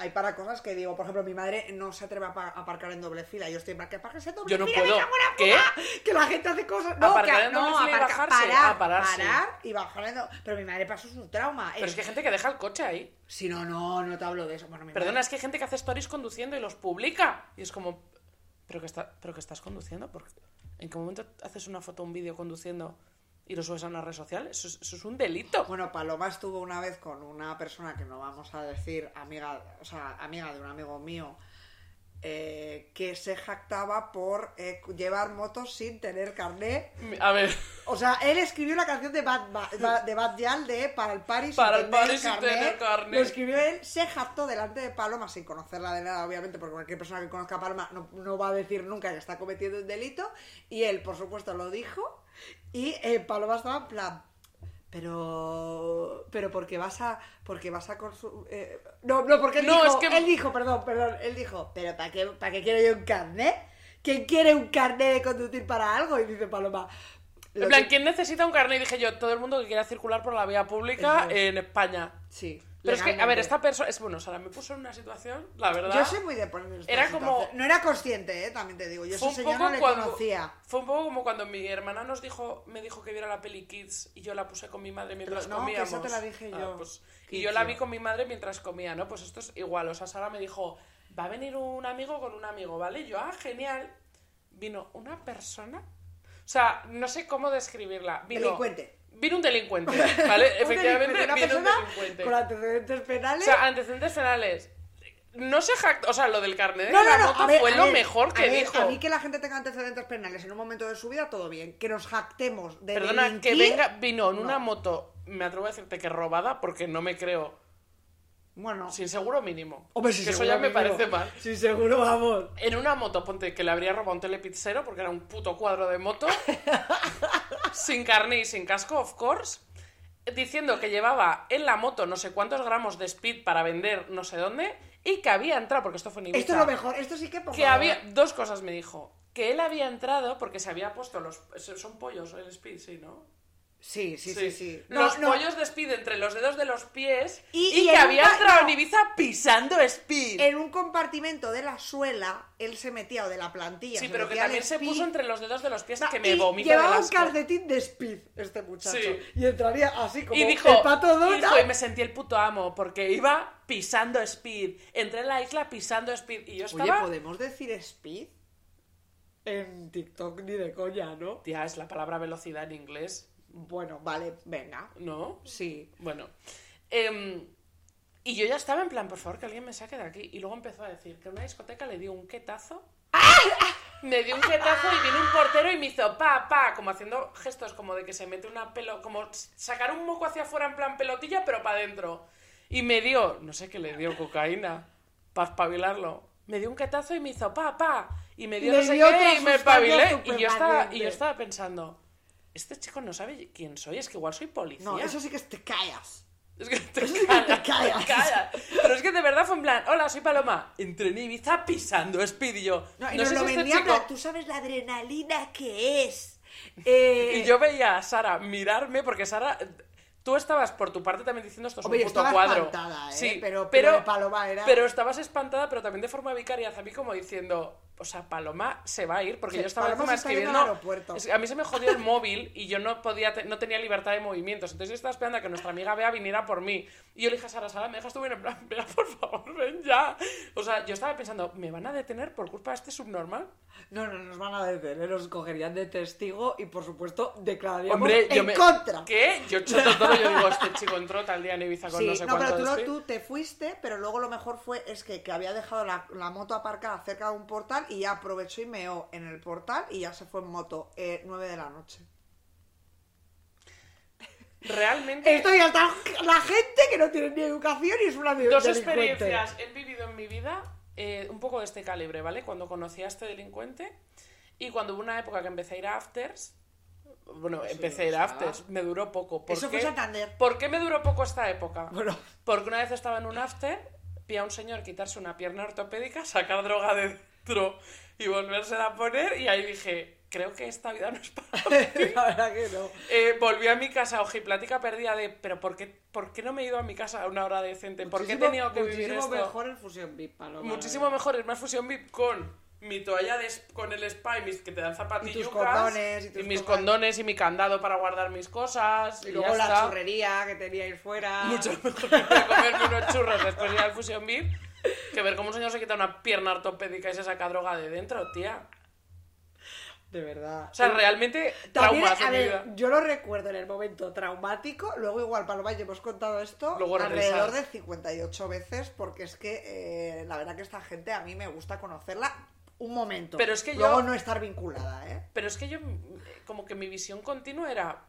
hay para cosas que digo, por ejemplo, mi madre no se atreve a pa- a aparcar en doble fila. Yo estoy plan, que aparques en doble Yo no fila, puedo. ¿Qué? Que la gente hace cosas... No, Aparcar en doble no, fila y aparca- bajarse, parar, pararse. parar y bajar en do- Pero mi madre pasó su trauma. Pero Eh, es que hay gente que deja el coche ahí. Si no, no, no te hablo de eso. Bueno, mi Perdona, madre- es que hay gente que hace stories conduciendo y los publica. Y es como, ¿pero que, está, ¿pero que estás conduciendo? ¿Por qué? ¿En qué momento haces una foto o un vídeo conduciendo y lo subes a una red social? Eso es, eso es un delito. Bueno, Paloma estuvo una vez con una persona que no vamos a decir amiga, o sea, amiga de un amigo mío, eh, que se jactaba por eh, llevar motos sin tener carné. A ver, O sea, él escribió la canción de Bad, Ba- Ba- de Bad Yal de Para el Paris Para el Paris sin tener. Lo escribió él, se jactó delante de Paloma sin conocerla de nada, obviamente, porque cualquier persona que conozca a Paloma no, no va a decir nunca que está cometiendo un delito. Y él, por supuesto, lo dijo. Y eh, Paloma estaba en plan. Pero. Pero porque vas a. Porque vas a consumir. no, no, porque él No, dijo. es que- Él dijo, perdón, perdón. Él dijo, ¿pero para qué, para qué quiero yo un carnet? ¿Quién quiere un carnet de conducir para algo? Y dice Paloma. en plan, que- ¿quién necesita un carnet? Y dije yo, todo el mundo que quiera circular por la vía pública en España. Sí. Pero es que, a ver, esta persona, es bueno, Sara, me puso en una situación, la verdad. Yo soy muy de poner Era como-. No era consciente, ¿eh? También te digo. Yo ese señor no le cuando conocía. fue un poco como cuando mi hermana nos dijo me dijo que viera la peli Kids y yo la puse con mi madre mientras no, que comíamos esa te la dije Ah, yo. pues, y yo la vi con mi madre mientras comía no pues esto es igual o sea Sara me dijo va a venir un amigo con un amigo vale Y yo ah genial vino una persona o sea no sé cómo describirla vino Delincuente. Vino un delincuente *laughs* vale efectivamente delincuente, vino un delincuente. Con antecedentes o penales. sea antecedentes penales. No se jacta o sea lo del carnet de no, la no, no, moto a ver, fue a lo ver, mejor a que ver, dijo. A mí que la gente tenga antecedentes penales en un momento de su vida, todo bien. Que nos jactemos de Perdona, que venga, vino en una moto, me atrevo a decirte que robada, porque no me creo, Bueno. sin seguro mínimo. Hombre, sí, que eso seguro, ya me parece mal. Sí, seguro, vamos. En una moto, ponte que le habría robado un telepizzero, porque era un puto cuadro de moto, *laughs* sin carne y sin casco, of course, diciendo que llevaba en la moto no sé cuántos gramos de speed para vender no sé dónde, y que había entrado, porque esto fue Ibiza, Esto es lo mejor. Esto sí que, por que favor. había, dos cosas me dijo, que él había entrado porque se había puesto los, son pollos el speed, sí, ¿no? Sí, sí, sí, sí. Los No, no, pollos de Speed entre los dedos de los pies Y- y, y que había un entrado no. en Ibiza pisando Speed. En un compartimento de la suela, él se metía, o de la plantilla. sí, pero que también se puso entre los dedos de los pies que me de Llevaba un calcetín de speed, este muchacho. Sí. Y entraría así como Y dijo, el pato y Donald. dijo, y me sentí el puto amo porque iba pisando Speed. Entré en la isla pisando Speed y yo Oye, estaba... ¿podemos decir speed? En TikTok ni de coña, ¿no? Tía, es la palabra velocidad en inglés, Bueno, vale, venga. ¿no? Sí. Bueno. Em, y yo ya estaba en plan, por favor, que alguien me saque de aquí. Y luego empezó a decir que en una discoteca le dio un quetazo. Me dio un quetazo y vino un portero y me hizo pa, pa, como haciendo gestos como de que se mete una pelo, como sacar un moco hacia afuera en plan pelotilla, pero para adentro. Y me dio, no sé qué le dio, cocaína, para espabilarlo. Me dio un quetazo y me hizo pa, pa. Y me dio Le no sé dio qué y me espabilé. Y yo, estaba, y yo estaba pensando, este chico no sabe quién soy, es que igual soy policía. No, eso sí que te callas. Es que te Eso sí que callas, te callas. te callas. Pero es que de verdad fue en plan, hola, soy Paloma. Entré en Ibiza pisando Speed y yo. No, y no sé lo si este vendía chico- tú sabes la adrenalina que es. *laughs* Eh, Y yo veía a Sara mirarme, porque Sara. Tú estabas por tu parte también diciendo esto es Hombre, un puto cuadro. espantada, ¿eh? Sí, Pero- pero, Paloma era- pero estabas espantada, pero también de forma vicaria hacia mí como diciendo, o sea, Paloma se va a ir porque Sí, yo estaba Paloma escribiendo. a mí se me jodió el móvil y yo no podía, no tenía libertad de movimientos. Entonces yo estaba esperando a que nuestra amiga Bea viniera por mí. Y yo le dije a Sara, Sara, ¿me dejas tú bien en plan? Bea, por favor, ven ya. O sea, yo estaba pensando, ¿me van a detener por culpa de este subnormal? No, no, nos van a detener, nos cogerían de testigo y por supuesto declararíamos Hombre, yo en me... contra. ¿Qué? Yo choto todo, *laughs* yo digo, este chico entró tal día en Ibiza con Sí, no sé no, cuánto pero tú, tú te fuiste, pero luego lo mejor fue es que, que había dejado la, la moto aparcada cerca de un portal y ya aprovechó y meó en el portal y ya se fue en moto, eh, 9 de la noche. Realmente... Esto ya está la gente que no tiene ni educación y es una de- Dos experiencias he vivido en mi vida, eh, un poco de este calibre, ¿vale? Cuando conocí a este delincuente y cuando hubo una época que empecé a ir a afters. Bueno, empecé a ir a o sea, afters, me duró poco. ¿Por eso qué? fue Santander. ¿Por qué me duró poco esta época? Bueno, Porque una vez estaba en un after, vi a un señor quitarse una pierna ortopédica, sacar droga de dentro y volvérsela a poner, y ahí dije, creo que esta vida no es para *laughs* la verdad que no. eh, volví a mi casa, ojiplática perdida de, pero ¿por qué, ¿por qué no me he ido a mi casa a una hora decente? ¿Por qué he Muchísimo- tenido que vivir muchísimo esto? mejor el Fusion VIP, Paloma, Muchísimo verdad. mejor, es más fusión VIP con mi toalla de, con el spa y mis, que te dan zapatillas condones, y tus mis condones y mi candado para guardar mis cosas Y y, luego la está. churrería que teníais fuera. Mucho mejor que comerme unos churros después de ir al fusión VIP que ver cómo un señor se quita una pierna ortopédica y se saca droga de dentro, tía. De verdad. O sea, realmente También, traumas a ver, vida. yo lo recuerdo en el momento traumático, luego igual Paloma ya hemos contado esto Luego alrededor de 58 veces, porque es que eh, la verdad que esta gente a mí me gusta conocerla un momento. Pero es que yo- luego no estar vinculada, ¿eh? Pero es que yo, como que mi visión continua era.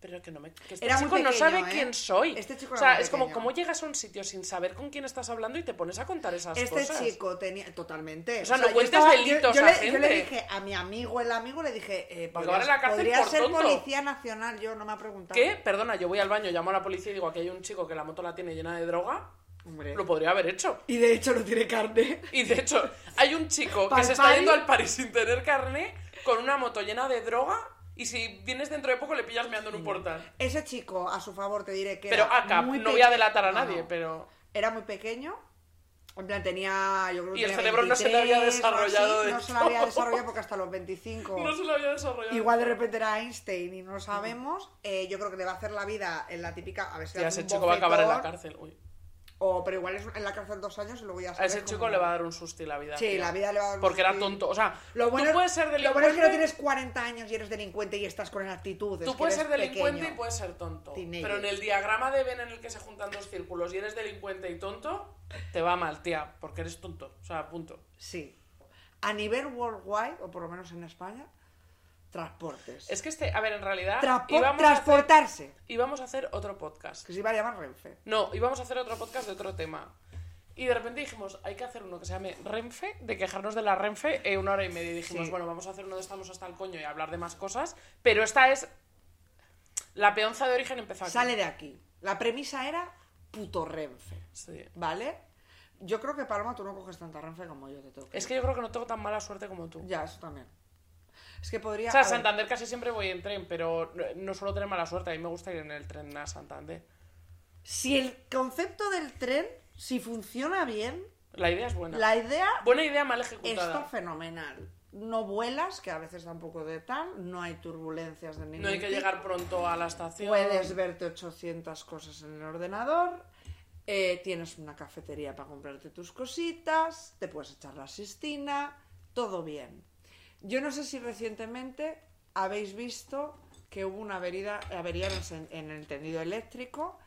Pero que no me. Que este Era chico no sabe ¿eh? quién soy. Este chico o sea, es como pequeño. cómo llegas a un sitio sin saber con quién estás hablando y te pones a contar esas Este cosas. chico tenía totalmente. O sea, no yo cuentes estaba- delitos yo, yo a le, yo le gente. dije a mi amigo, el amigo, le dije, eh, en la podría por ser tonto. policía nacional, yo no me ha preguntado. ¿Qué? Perdona, yo voy al baño, llamo a la policía y digo aquí hay un chico que la moto la tiene llena de droga. Hombre. Lo podría haber hecho. Y de hecho no tiene carne. Y de hecho, hay un chico que se está yendo al París sin tener carne con una moto llena de droga y si vienes dentro de poco le pillas meando en un portal. Ese chico, a su favor, te diré que Pero acá, no voy a delatar a nadie, no. pero... Era muy pequeño. En plan, tenía. Yo creo que Y el cerebro no se le había 23 o así, desarrollado del No se lo había desarrollado porque hasta los 25. *laughs* No se lo había desarrollado. Igual de repente era Einstein y no lo sabemos. Eh, yo creo que le va a hacer la vida en la típica. A ver si hace ese chico va a acabar en la cárcel. Uy. O, pero igual es en la cárcel dos años y luego ya A ese chico cómo- le va a dar un susto la vida. Sí, la vida le va a dar un Porque era tonto. O sea, Lo bueno, tú puedes ser lo delincuente. bueno es que no tienes 40 años y eres delincuente y estás con esa actitud. Tú puedes ser delincuente pequeño. y puedes ser tonto. Teenager. Pero en el diagrama de Venn en el que se juntan dos círculos y eres delincuente y tonto, te va mal, tía, porque eres tonto. O sea, punto. Sí. A nivel worldwide, o por lo menos en España, transportes. Es que este, a ver, en realidad Transpo- íbamos transportarse. íbamos a hacer otro podcast. Que se iba a llamar Renfe. No, íbamos a hacer otro podcast de otro tema. Y de repente dijimos, hay que hacer uno que se llame Renfe, de quejarnos de la Renfe en una hora y media. Y dijimos, Sí. bueno, vamos a hacer uno de estamos hasta el coño y hablar de más cosas. Pero esta es. La peonza de origen empezó aquí. Sale de aquí. La premisa era puto Renfe. Sí. ¿Vale? Yo creo que Paloma tú no coges tanta Renfe como yo te tengo. Es que yo creo que no tengo tan mala suerte como tú. Ya, eso también. Es que podría. O sea, a ver, Santander casi siempre voy en tren, pero no, suelo tener mala suerte. A mí me gusta ir en el tren a Santander. Si el concepto del tren, si funciona bien, La idea es buena. la idea Buena idea mal está ejecutada. fenomenal. No vuelas, que a veces da un poco de tal, no hay turbulencias de ningún No hay que tipo. llegar pronto a la estación. Puedes verte 800 cosas en el ordenador. eh, tienes una cafetería para comprarte tus cositas. Te puedes echar la sistina. Todo bien. Yo no sé si recientemente habéis visto que hubo una avería, avería en, el, sen- en el tendido eléctrico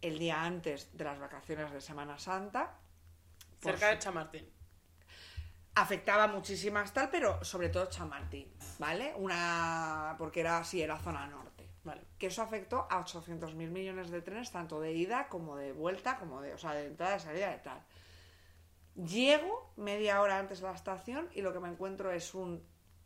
el día antes de las vacaciones de Semana Santa. Cerca de Chamartín. afectaba muchísimas tal, pero sobre todo Chamartín, ¿vale? Una porque era así, era zona norte. Vale. Que eso afectó a 800.000 millones de trenes, tanto de ida como de vuelta, como de, o sea, de entrada y salida de tal. Llego media hora antes de la estación y lo que me encuentro es un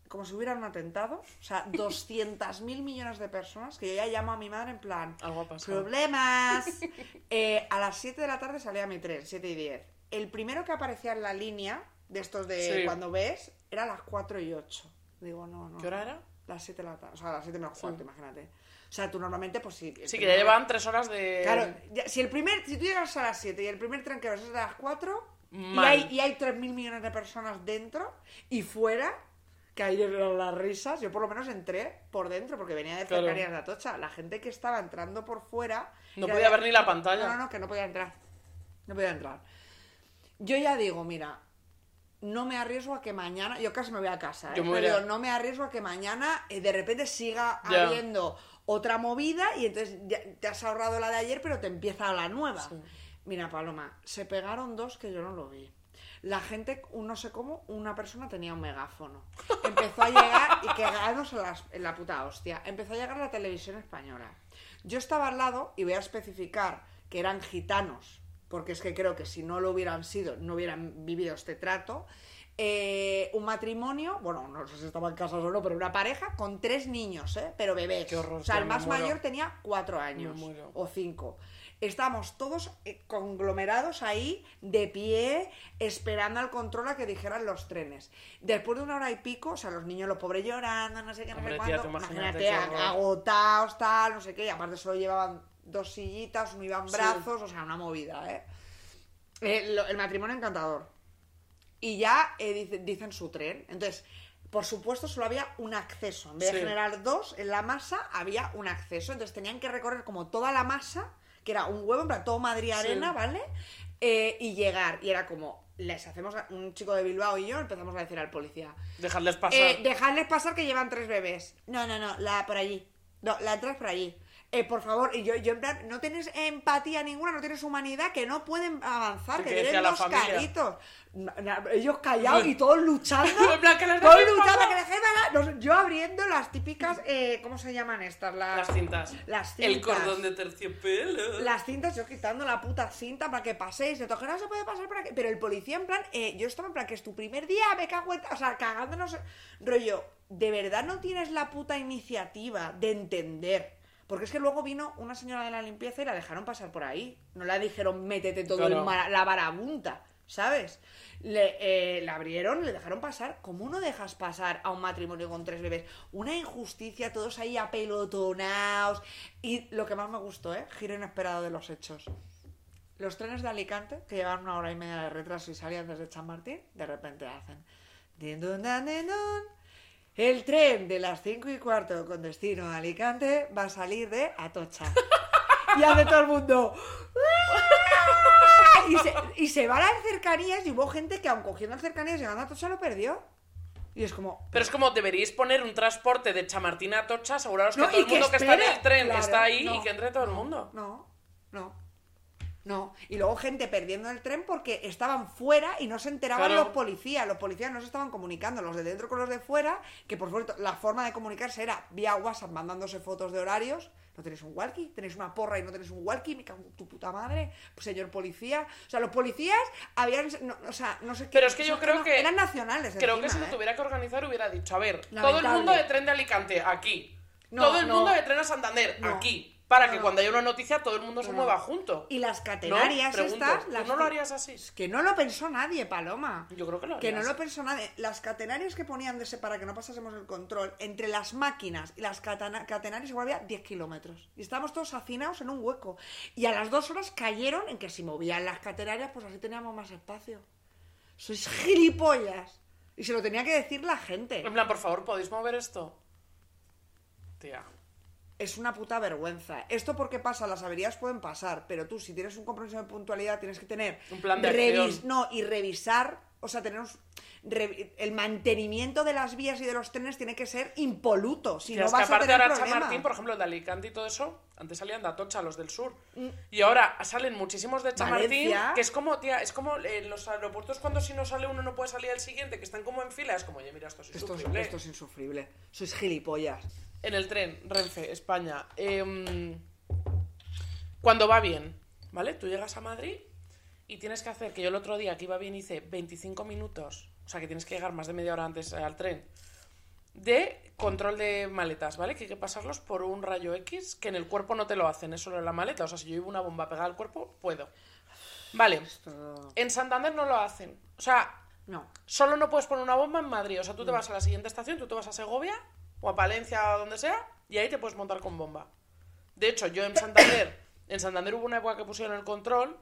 como si hubiera un atentado, o sea, *laughs* 200.000 millones de personas, que yo ya llamo a mi madre en plan, Algo ha pasado. problemas. *laughs* Eh, a las 7 de la tarde salía mi tren, 7 y 10. El primero que aparecía en la línea de estos de Sí. cuando ves era a las 4 y 8 Digo, no, no. ¿Qué hora era? Las 7 de la tarde. O sea, a las 7 menos cuarto, imagínate. O sea, tú normalmente, pues sí. Sí, que primer- ya llevan tres horas de... Claro, ya- si el primer, si tú llegas a las 7 y el primer tren que vas es de las 4 y hay, y hay 3.000 millones de personas dentro y fuera, que hay las risas, yo por lo menos entré por dentro porque venía de Claro. cercanías de Atocha. La gente que estaba entrando por fuera... No podía ver ni la pantalla. No, no, no, que no podía entrar. No podía entrar. Yo ya digo, mira, no me arriesgo a que mañana, yo casi me voy a casa, ¿eh? Yo pero digo, no me arriesgo a que mañana eh, de repente siga habiendo otra movida y entonces ya te has ahorrado la de ayer, pero te empieza la nueva. Sí. Mira, Paloma, se pegaron dos que yo no lo vi. La gente, no sé cómo, una persona tenía un megáfono. Empezó a llegar y cagándose en, las- en la puta hostia. Empezó a llegar la televisión española. Yo estaba al lado y voy a especificar que eran gitanos, porque es que creo que si no lo hubieran sido, no hubieran vivido este trato. Eh, un matrimonio, bueno, no sé si estaban casados o no, pero una pareja con tres niños, ¿eh? pero bebés. Horror, o sea, el más mayor tenía cuatro años o cinco. Estábamos todos eh, conglomerados ahí, de pie, esperando al control a que dijeran los trenes. Después de una hora y pico, o sea, los niños, los pobres llorando, no sé qué, no Hombre, sé tía, imagínate horror. agotados, tal, no sé qué. Y aparte solo llevaban dos sillitas, no iban Sí. brazos, o sea, una movida, ¿eh? Eh, el matrimonio encantador. Y ya eh, dice- dicen su tren. Entonces, por supuesto, solo había un acceso. En vez de Sí. generar dos en la masa, había un acceso. Entonces tenían que recorrer como toda la masa, que era un huevo, en plan, todo Madrid arena, Sí. ¿vale? Eh, y llegar. Y era como, les hacemos, a- un chico de Bilbao y yo empezamos a decir al policía, Dejarles pasar. eh, dejadles pasar que llevan tres bebés. No, no, no, la por allí. No, la entrada es por allí. Eh, por favor, y yo, yo en plan, no tienes empatía ninguna, no tienes humanidad, que no pueden avanzar, que que dos familia. caritos. Na- na- ellos callados y todos luchando. *laughs* En plan, que les todos luchando, que les. No Yo abriendo las típicas, eh, ¿cómo se llaman estas? Las, Las cintas. Las El cintas. cordón de terciopelo. Las cintas, yo quitando la puta cinta para que paséis. De no se puede pasar para que. Pero el policía, en plan, eh, yo estaba en plan que es tu primer día, me cago en. O sea, cagándonos. Rollo, ¿de verdad no tienes la puta iniciativa de entender? Porque es que luego vino una señora de la limpieza y la dejaron pasar por ahí. No la dijeron, métete todo Claro. el la marabunta, ¿sabes? Le, eh, la abrieron, le dejaron pasar. ¿Cómo no dejas pasar a un matrimonio con tres bebés? Una injusticia, todos ahí apelotonados. Y lo que más me gustó, ¿eh? Giro inesperado de los hechos. Los trenes de Alicante, que llevan una hora y media de retraso y salían desde Chamartín, de repente hacen. din, dun, dan, din, dun. El tren de las 5 y cuarto con destino a Alicante va a salir de Atocha. Y hace todo el mundo. Y se, y se va a las cercanías y hubo gente que, aun cogiendo las cercanías llegando a Atocha, lo perdió. Y es como. Pero es como deberíais poner un transporte de Chamartín a Tocha, aseguraros que No, todo el que mundo que está en el tren claro, está ahí no, y que entre todo el mundo. No, no. No. Y luego gente perdiendo el tren porque estaban fuera y no se enteraban Claro. los policías. Los policías no se estaban comunicando, los de dentro con los de fuera, que por supuesto la forma de comunicarse era vía WhatsApp mandándose fotos de horarios. ¿No tenéis un walkie? ¿Tenéis una porra y no tenéis un walkie? Me cago en tu puta madre. Pues, señor policía. O sea, los policías habían. no, o sea, no sé qué. Pero es que yo creo que- Eran nacionales. Creo que si lo ¿eh? tuviera que organizar hubiera dicho, a ver, todo el mundo de tren de Alicante, aquí. No, todo el no. mundo de tren a Santander, aquí. Para No, que no. cuando haya una noticia todo el mundo se mueva junto. Y las catenarias estas. ¿tú las no lo harías así? Es que no lo pensó nadie, Paloma. Yo creo que lo Que no harías. lo pensó nadie. Las catenarias que ponían de ese para que no pasásemos el control, entre las máquinas y las catenarias igual había 10 kilómetros. Y estábamos todos hacinados en un hueco. Y a las dos horas cayeron en que si movían las catenarias, pues así teníamos más espacio. Sois gilipollas. Y se lo tenía que decir la gente. En plan, por favor, ¿podéis mover esto? Tía. Es una puta vergüenza. Esto porque pasa, las averías pueden pasar, pero tú si tienes un compromiso de puntualidad tienes que tener Un plan de acción. no y revisar, o sea, revi- el mantenimiento de las vías y de los trenes tiene que ser impoluto, si no es que vas a aparte tener ahora problemas. Chamartín, por ejemplo, el de Alicante y todo eso, antes salían de Atocha, los del sur. Mm. Y ahora salen muchísimos de Chamartín, que es como, tía, es como en los aeropuertos cuando si no sale uno no puede salir el siguiente, que están como en fila, es como, oye, mira, esto es Esto es, insufrible. esto es insufrible. Sois gilipollas. En el tren, Renfe, España. em, cuando va bien, ¿vale? Tú llegas a Madrid y tienes que hacer, que yo el otro día que iba bien hice 25 minutos, o sea que tienes que llegar más de media hora antes al tren, de control de maletas, ¿vale? Que hay que pasarlos por un rayo X, que en el cuerpo no te lo hacen, es solo en la maleta. O sea, si yo llevo una bomba pegada al cuerpo, puedo. Vale. Esto- En Santander no lo hacen. O sea, No. Solo no puedes poner una bomba en Madrid. O sea, tú te vas a la siguiente estación, tú te vas a Segovia o a Palencia o donde sea, y ahí te puedes montar con bomba. De hecho, yo en Santander, *coughs* en Santander hubo una época que pusieron el control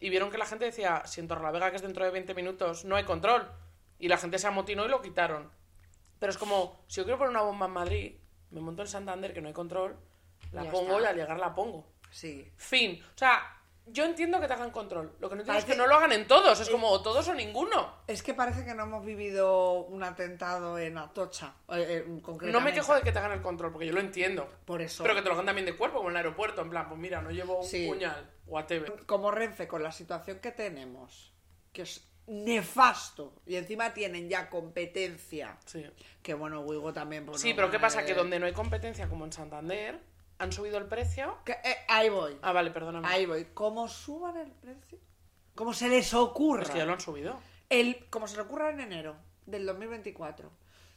y vieron que la gente decía, si en Torrelavega, que es dentro de 20 minutos, no hay control. Y la gente se amotinó y lo quitaron. Pero es como, si yo quiero poner una bomba en Madrid, me monto en Santander, que no hay control, la Ya pongo está. y al llegar la pongo. Sí. Fin. O sea, yo entiendo que te hagan control. Lo que no entiendo es que no lo hagan en todos. Es como o todos o ninguno. Es que parece que no hemos vivido un atentado en Atocha, eh, eh, No me quejo de que te hagan el control, porque yo lo entiendo. Por eso. Pero que te lo hagan también de cuerpo, como en el aeropuerto. En plan, pues mira, no llevo un Sí. puñal. Whatever. Como Renfe, con la situación que tenemos, que es nefasto, y encima tienen ya competencia, Sí. que bueno, Wigo también... pues, Sí, no, pero ¿qué pasa? eh, Que donde no hay competencia, como en Santander, han subido el precio. que- eh, ahí voy, Ah, vale, perdóname. ahí voy. Como suban el precio, como se les ocurra, Es que ya lo han subido. el, como se les ocurra en enero del 2024,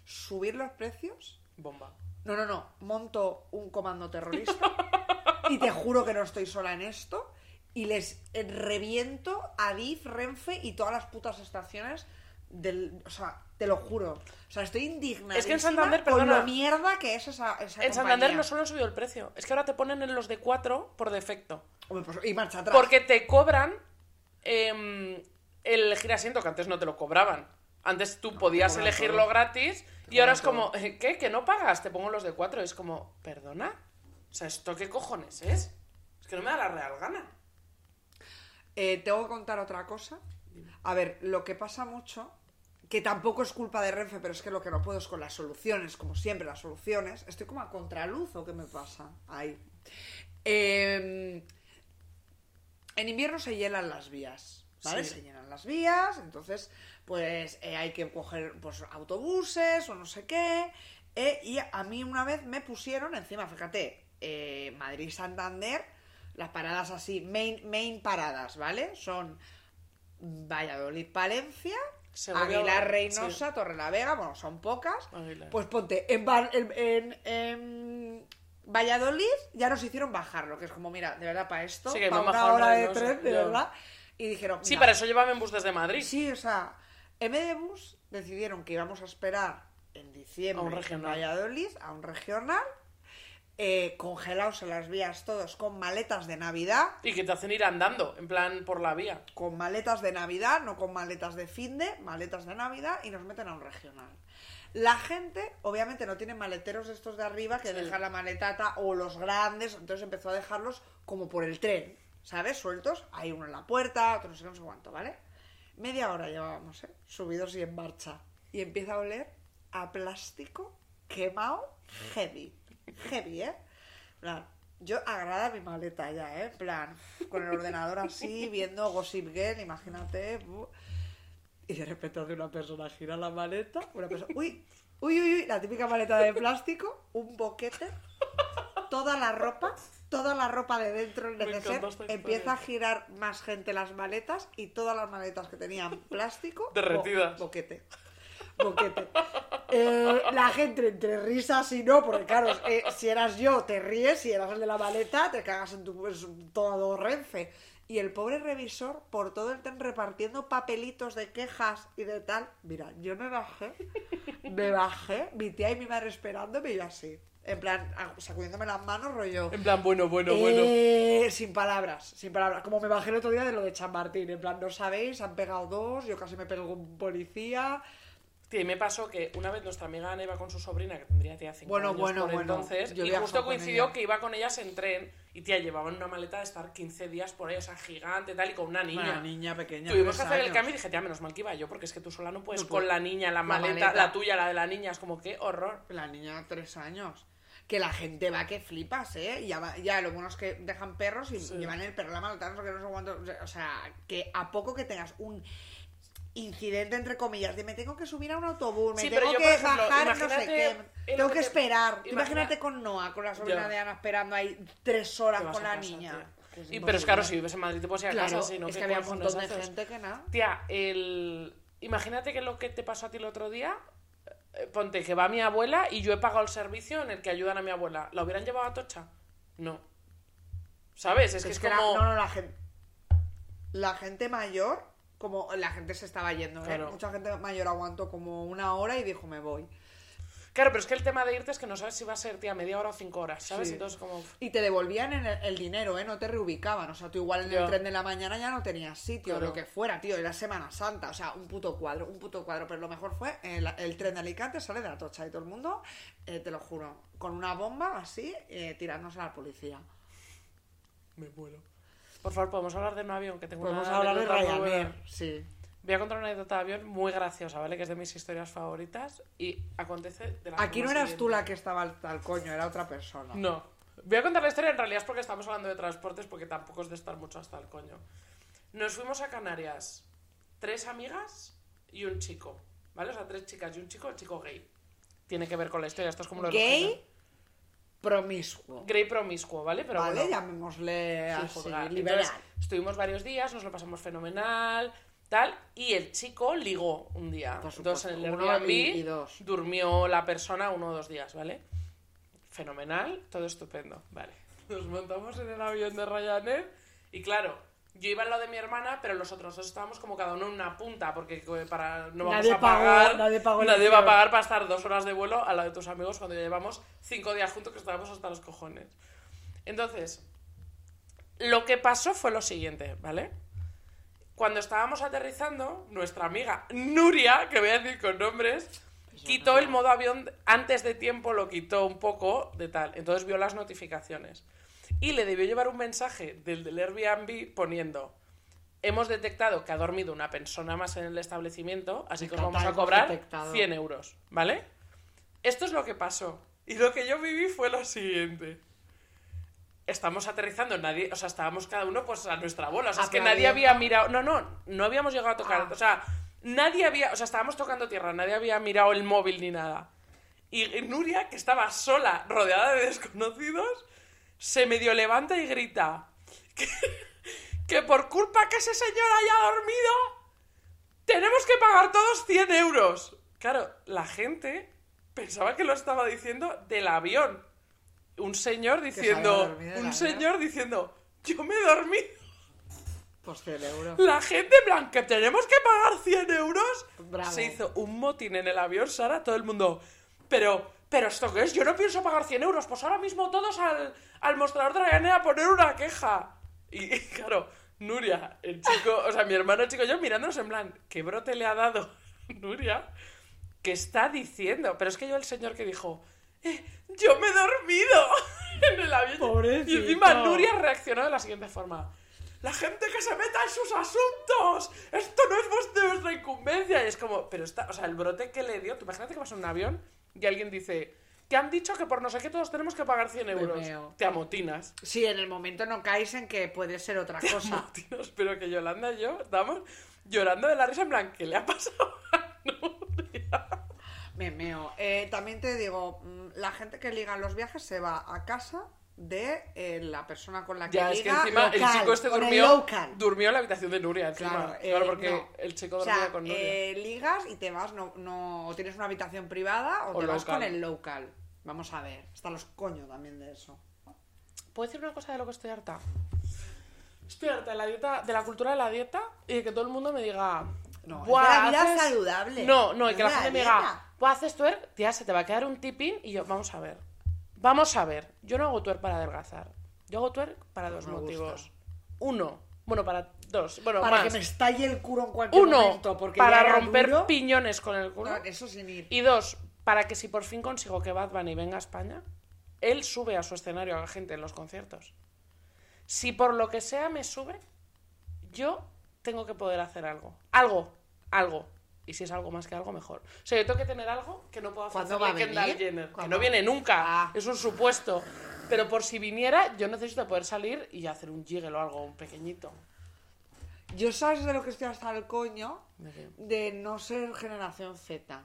subir los precios, Bomba. No, no, no. Monto un comando terrorista y te juro que no estoy sola en esto y les reviento a DIF, Renfe y todas las putas estaciones del... O sea, te lo juro. O sea, estoy indignada Es que en Santander, con perdona. lo mierda que es esa, esa En Santander no solo han subido el precio. Es que ahora te ponen en los de 4 por defecto. Hombre, pues, y marcha atrás. Porque te cobran em, el girasiento, que antes no te lo cobraban. Antes tú podías elegirlo todo. gratis Te y ahora es como, "Eh, ¿qué? ¿Que no pagas? Te pongo los de 4. Es como, ¿perdona? O sea, ¿esto qué cojones es? Es que no me da la real gana. Eh, tengo que contar otra cosa. A ver, lo que pasa mucho, que tampoco es culpa de Renfe, pero es que lo que no puedo es con las soluciones, como siempre, las soluciones. Estoy como a contraluz o qué me pasa ahí. Eh, en invierno se llenan las vías, ¿vale? Sí. Se llenan las vías, entonces, pues eh, hay que coger pues, autobuses o no sé qué. eh, y a mí una vez me pusieron encima, fíjate, eh, Madrid-Santander, las paradas así, main, main paradas, ¿vale? Son Valladolid-Palencia, Aguilar sí. Reynosa, Torrelavega, bueno, son pocas. Aguilar. Pues ponte, en, en, en- en Valladolid ya nos hicieron bajarlo, que es como, mira, de verdad, para esto, Sí, para una hora en de Reynosa, tren, de verdad. Y dijeron, Sí, para eso llévame en bus desde Madrid. Sí, o sea, en vez de bus decidieron que íbamos a esperar en diciembre A un en regional. Valladolid a un regional, eh, congelados en las vías todos con maletas de Navidad, Y que te hacen ir andando, en plan por la vía. con maletas de Navidad, no con maletas de finde, maletas de Navidad y nos meten a un regional. La gente, obviamente, no tiene maleteros estos de arriba que Sí. dejan la maletata o los grandes, entonces empezó a dejarlos como por el tren, ¿sabes? Sueltos. Hay uno en la puerta, otro no sé, no sé cuánto, ¿vale? Media hora llevábamos, ¿eh? Subidos y en marcha. Y empieza a oler a plástico quemado heavy. Heavy, ¿eh? En plan, yo agarrada mi maleta ya, ¿eh? En plan, con el ordenador así, *laughs* viendo Gossip Girl, imagínate. Y de repente hace una persona gira la maleta, una persona... Uy, uy, uy, uy, la típica maleta de plástico, un boquete, toda la ropa, toda la ropa de dentro, esta empieza a girar más gente las maletas y todas las maletas que tenían plástico... bo- Derretidas. boquete. Boquete. Eh, la gente entre risas y no, porque claro, eh, si eras yo te ríes, si eras el de la maleta te cagas en tu pues, todo Renfe. Y el pobre revisor por todo el tren repartiendo papelitos de quejas y de tal. Mira, yo me bajé, me bajé, mi tía y mi madre esperándome y yo así. En plan, a- sacudiéndome las manos, rollo. En plan, bueno, bueno, bueno. Eh, sin palabras, sin palabras. Como me bajé el otro día de lo de San Martín. En plan, no sabéis, han pegado dos, yo casi me pego un policía. Tío, y me pasó que una vez nuestra amiga Ana iba con su sobrina, que tendría tía 5 Bueno, años bueno, por bueno. entonces, Yo y justo coincidió ella. que iba con ellas en tren, y tía, llevaban una maleta de estar 15 días por ahí, o sea, gigante, tal, y con una niña. Una niña pequeña. Tuvimos que hacer el cambio y dije, tía, menos mal que iba yo, porque es que tú sola no puedes No con la niña, la La maleta, maleta. la tuya, la de la niña, es como, qué horror. La niña tres años. Que la gente va que flipas, ¿eh? Ya, va- ya lo bueno es que dejan perros y Sí. llevan el perro la maleta, no sé qué, no sé cuánto. O sea, que a poco que tengas un incidente, entre comillas, de me tengo que subir a un autobús, me Sí, tengo yo, que ejemplo, bajar, no sé qué. en Tengo que que esperar. Imagínate con Noah, con la sobrina de Ana, esperando ahí tres horas con la casa, niña. Que es Y, pero es claro, si vives en Madrid te puedes ir a Claro, casa, si no, es ¿qué que había un montón de haces? gente que nada. Tía, el... imagínate que lo que te pasó a ti el otro día, eh, ponte que va mi abuela y yo he pagado el servicio en el que ayudan a mi abuela. ¿La hubieran llevado a Tocha? No. ¿Sabes? Es que es, la- como... no, no, la gente. La gente mayor como la gente se estaba yendo, ¿eh? Claro. Mucha gente mayor aguantó como una hora y dijo, me voy. Claro, pero es que el tema de irte es que no sabes si va a ser, tía, media hora o cinco horas, ¿sabes? Sí. Entonces, como. Y te devolvían en el, el dinero, ¿eh? No te reubicaban. O sea, tú igual en el tren de la mañana ya no tenías sitio, Claro. lo que fuera, tío. Era Semana Santa. O sea, un puto cuadro, un puto cuadro. Pero lo mejor fue el, el tren de Alicante sale de la tocha y todo el mundo, eh, te lo juro, con una bomba así, eh, tirándose a la policía. Me muero. Por favor, podemos hablar de un avión que tengo Podemos una hablar de. Ryanair, sí. Voy a contar una anécdota de avión muy graciosa, ¿vale? Que es de mis historias favoritas y acontece de la Aquí no eras tú la que estaba al, al coño, era otra persona. No. Voy a contar la historia, en realidad es porque estamos hablando de transportes, porque tampoco es de estar mucho hasta el coño. Nos fuimos a Canarias, tres amigas y un chico, ¿vale? O sea, tres chicas y un chico, el chico gay. Tiene que ver con la historia, esto es como lo Gay. Promiscuo. Gay promiscuo, ¿vale? Pero vale, bueno, llamémosle así, liberal. Entonces, estuvimos varios días, nos lo pasamos fenomenal, tal, y el chico ligó un día. Por Entonces en el uno Airbnb y- y dos. durmió la persona uno o dos días, ¿vale? Fenomenal, todo estupendo, vale. *laughs* Nos montamos en el avión de Ryanair y claro, yo iba al lado de mi hermana, pero los otros dos estábamos como cada uno en una punta, porque eh, para no vamos Nadie a pagó- pagar, nadie pagó el va a pagar para estar dos horas de vuelo al lado de tus amigos cuando ya llevamos cinco días juntos que estábamos hasta los cojones. Entonces, lo que pasó fue lo siguiente, ¿vale? Cuando estábamos aterrizando, nuestra amiga Nuria, que voy a decir con nombres, quitó el modo avión antes de tiempo, lo quitó un poco de tal. Entonces vio las notificaciones. Y le debió llevar un mensaje del, del Airbnb poniendo: Hemos detectado que ha dormido una persona más en el establecimiento, así que os vamos a cobrar detectado. 100 euros, ¿vale? Esto es lo que pasó. Y lo que yo viví fue lo siguiente estamos aterrizando, nadie, o sea, estábamos cada uno pues a nuestra bola, o sea, es que nadie había mirado, no, no, no habíamos llegado a tocar, Ah. o sea, nadie había, o sea, estábamos tocando tierra, nadie había mirado el móvil ni nada. Y Nuria, que estaba sola, rodeada de desconocidos, se medio levanta y grita que, que por culpa que ese señor haya dormido, tenemos que pagar todos 100 euros. Claro, la gente pensaba que lo estaba diciendo del avión. Un señor diciendo, un avión. señor diciendo, yo me he dormido. Pues 100 euros. La gente, en plan, que tenemos que pagar 100 euros. Bravo. Se hizo un motín en el avión, Sara, todo el mundo. Pero, pero ¿esto qué es? Yo no pienso pagar 100 euros. Pues ahora mismo todos al, al mostrador de Ryanair a poner una queja. Y, y, claro, Nuria, el chico, o sea, mi hermano el chico yo mirándonos en plan, ¿qué brote le ha dado *laughs* Nuria? ¿Qué está diciendo? Pero es que yo el señor que dijo, "Eh, yo me he dormido *laughs* en el avión. Pobrecito. Y encima Nuria reaccionó de la siguiente forma. La gente que se meta en sus asuntos. Esto no es vuestra, vuestra incumbencia. Y es como, pero está, o sea, el brote que le dio. Tú imagínate que vas en un avión y alguien dice, te han dicho que por no sé qué todos tenemos que pagar 100 euros. Te amotinas. Sí, en el momento no caes en que puede ser otra *laughs* cosa. Amotinas. Pero que Yolanda y yo estamos llorando de la risa en plan, ¿qué le ha pasado a Nuria? Me meo. Eh, también te digo, mm, la gente que liga los viajes se va a casa de eh, la persona con la que Ya, es que liga encima el local, chico este el durmió, en la habitación de Nuria encima. Claro, Claro, eh, porque no. el chico O dormía sea, con Nuria. eh, ligas y te vas, no, no, o tienes una habitación privada o, O te vas con el local. Vamos a ver, hasta los coños también de eso. ¿Puedo decir una cosa de lo que estoy harta? Estoy harta de la dieta, de la cultura de la dieta y de que todo el mundo me diga. No, es "Buah, de la vida haces-". saludable. No, no, y que la de gente me diga, dieta. "Buah, haces twerk, tía, se te va a quedar un tipín. Y yo, vamos a ver. Vamos a ver. Yo no hago twerk para adelgazar. Yo hago twerk para dos me gusta. motivos. Uno, bueno, para dos. Bueno, Para más. que me estalle el culo en cualquier Uno, momento. Porque para romper duro. piñones con el culo. No, eso sin ir. Y dos, para que si por fin consigo que Bad Bunny venga a España, él sube a su escenario a la gente en los conciertos. Si por lo que sea me sube, yo tengo que poder hacer algo. Algo, algo. Y si es algo más que algo, mejor. O sea, yo tengo que tener algo que no ¿Cuándo va a Kendall? Jenner. Que ¿Cuándo? no viene nunca. Ah. Es un supuesto. Pero por si viniera, yo necesito poder salir y hacer un jiggle o algo, un pequeñito. Yo sabes de lo que estoy hasta el coño ¿De qué? de no ser generación Z.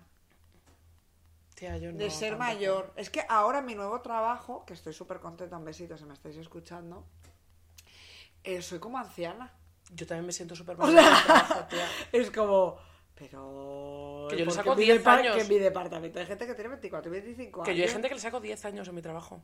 Tía, yo no, de ser tampoco. mayor. Es que ahora mi nuevo trabajo, que estoy súper contenta, un besito si me estáis escuchando, eh, soy como anciana. Yo también me siento súper mal. sea, trabajo, tía. *laughs* es como... Pero... Que yo le saco en mi 10 depar- años. Que en mi departamento hay gente que tiene 24 y 25 Que años. yo hay gente que le saco 10 años en mi trabajo.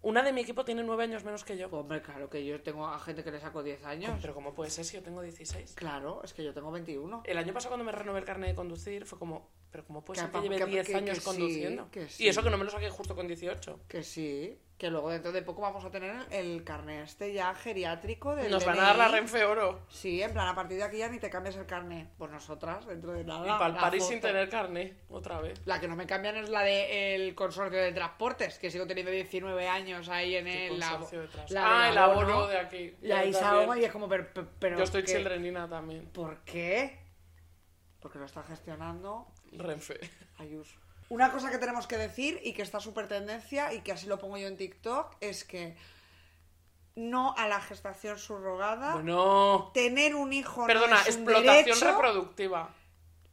Una de mi equipo tiene nueve años menos que yo. Hombre, claro que yo tengo a gente que le saco 10 años. Pero ¿cómo puede ser si yo tengo 16? Claro, es que yo tengo 21. El año pasado cuando me renové el carnet de conducir fue como, pero ¿cómo puede Que ser que lleve que- 10 que- años que sí, conduciendo? que Y sí. eso que no me lo saqué justo con 18. Que sí, que luego dentro de poco vamos a tener el carnet este ya geriátrico del Nos van a dar la. Renfe Oro. Sí, en plan, a partir de aquí ya ni te cambias el carnet. Pues nosotras, dentro de nada. Y para el la París sin tener carnet, otra vez. La que no me cambian es la del consorcio de transportes, que sigo teniendo 19 años ahí en ¿Qué el... consorcio detrás? la ah, el abono de aquí. Y ahí Yo salgo también. y es como, pero... pero- pero Yo estoy ¿qué? childrenina también. ¿Por qué? Porque lo está gestionando Renfe. Ayuso. Una cosa que tenemos que decir y que está súper tendencia y que así lo pongo yo en TikTok es que no a la gestación subrogada. Bueno. Tener un hijo Perdona, no es un explotación derecho. reproductiva.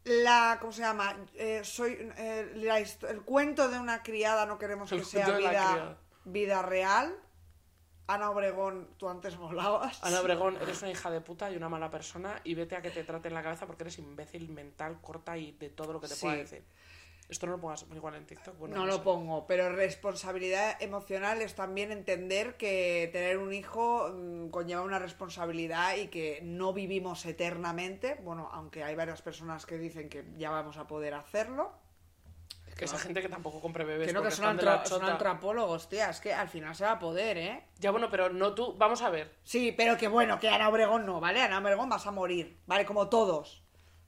La, ¿cómo se llama? Eh, soy eh, la el cuento de una criada no queremos El que sea vida, vida real. Ana Obregón, tú antes molabas. Ana Obregón, eres una hija de puta y una mala persona y vete a que te traten la cabeza porque eres imbécil mental, corta y de todo lo que te Sí. pueda decir. Esto no lo pongas igual en TikTok. Bueno, no no lo sé. pongo, pero responsabilidad emocional es también entender que tener un hijo mm, conlleva una responsabilidad y que no vivimos eternamente. Bueno, aunque hay varias personas que dicen que ya vamos a poder hacerlo. Que esa gente que tampoco compre bebés Que no, que son, antro- son antropólogos, tía. Es que al final se va a poder, ¿eh? Ya bueno, pero no tú. Vamos a ver. Sí, pero que bueno, que Ana Obregón no, ¿vale? Ana Obregón vas a morir, ¿vale? Como todos.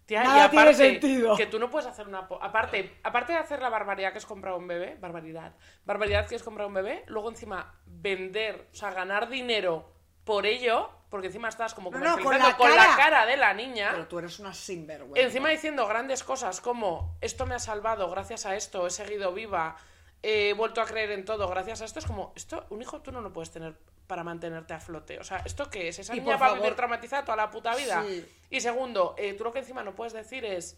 Tía, Nada y tiene sentido. que tú no puedes hacer una... Aparte, aparte de hacer la barbaridad que es comprar un bebé, barbaridad, barbaridad que es comprar un bebé, luego encima vender, o sea, ganar dinero por ello, porque encima estás como No, no, con la con la, cara. cara de la niña, Pero tú eres una sinvergüenza. encima diciendo grandes cosas como esto me ha salvado, gracias a esto he seguido viva, he vuelto a creer en todo, gracias a esto, es como, esto, un hijo tú no lo puedes tener para mantenerte a flote. O sea, ¿esto qué es? Esa Y niña va a vivir traumatizada toda la puta vida. Sí. Y segundo, eh, tú lo que encima no puedes decir es,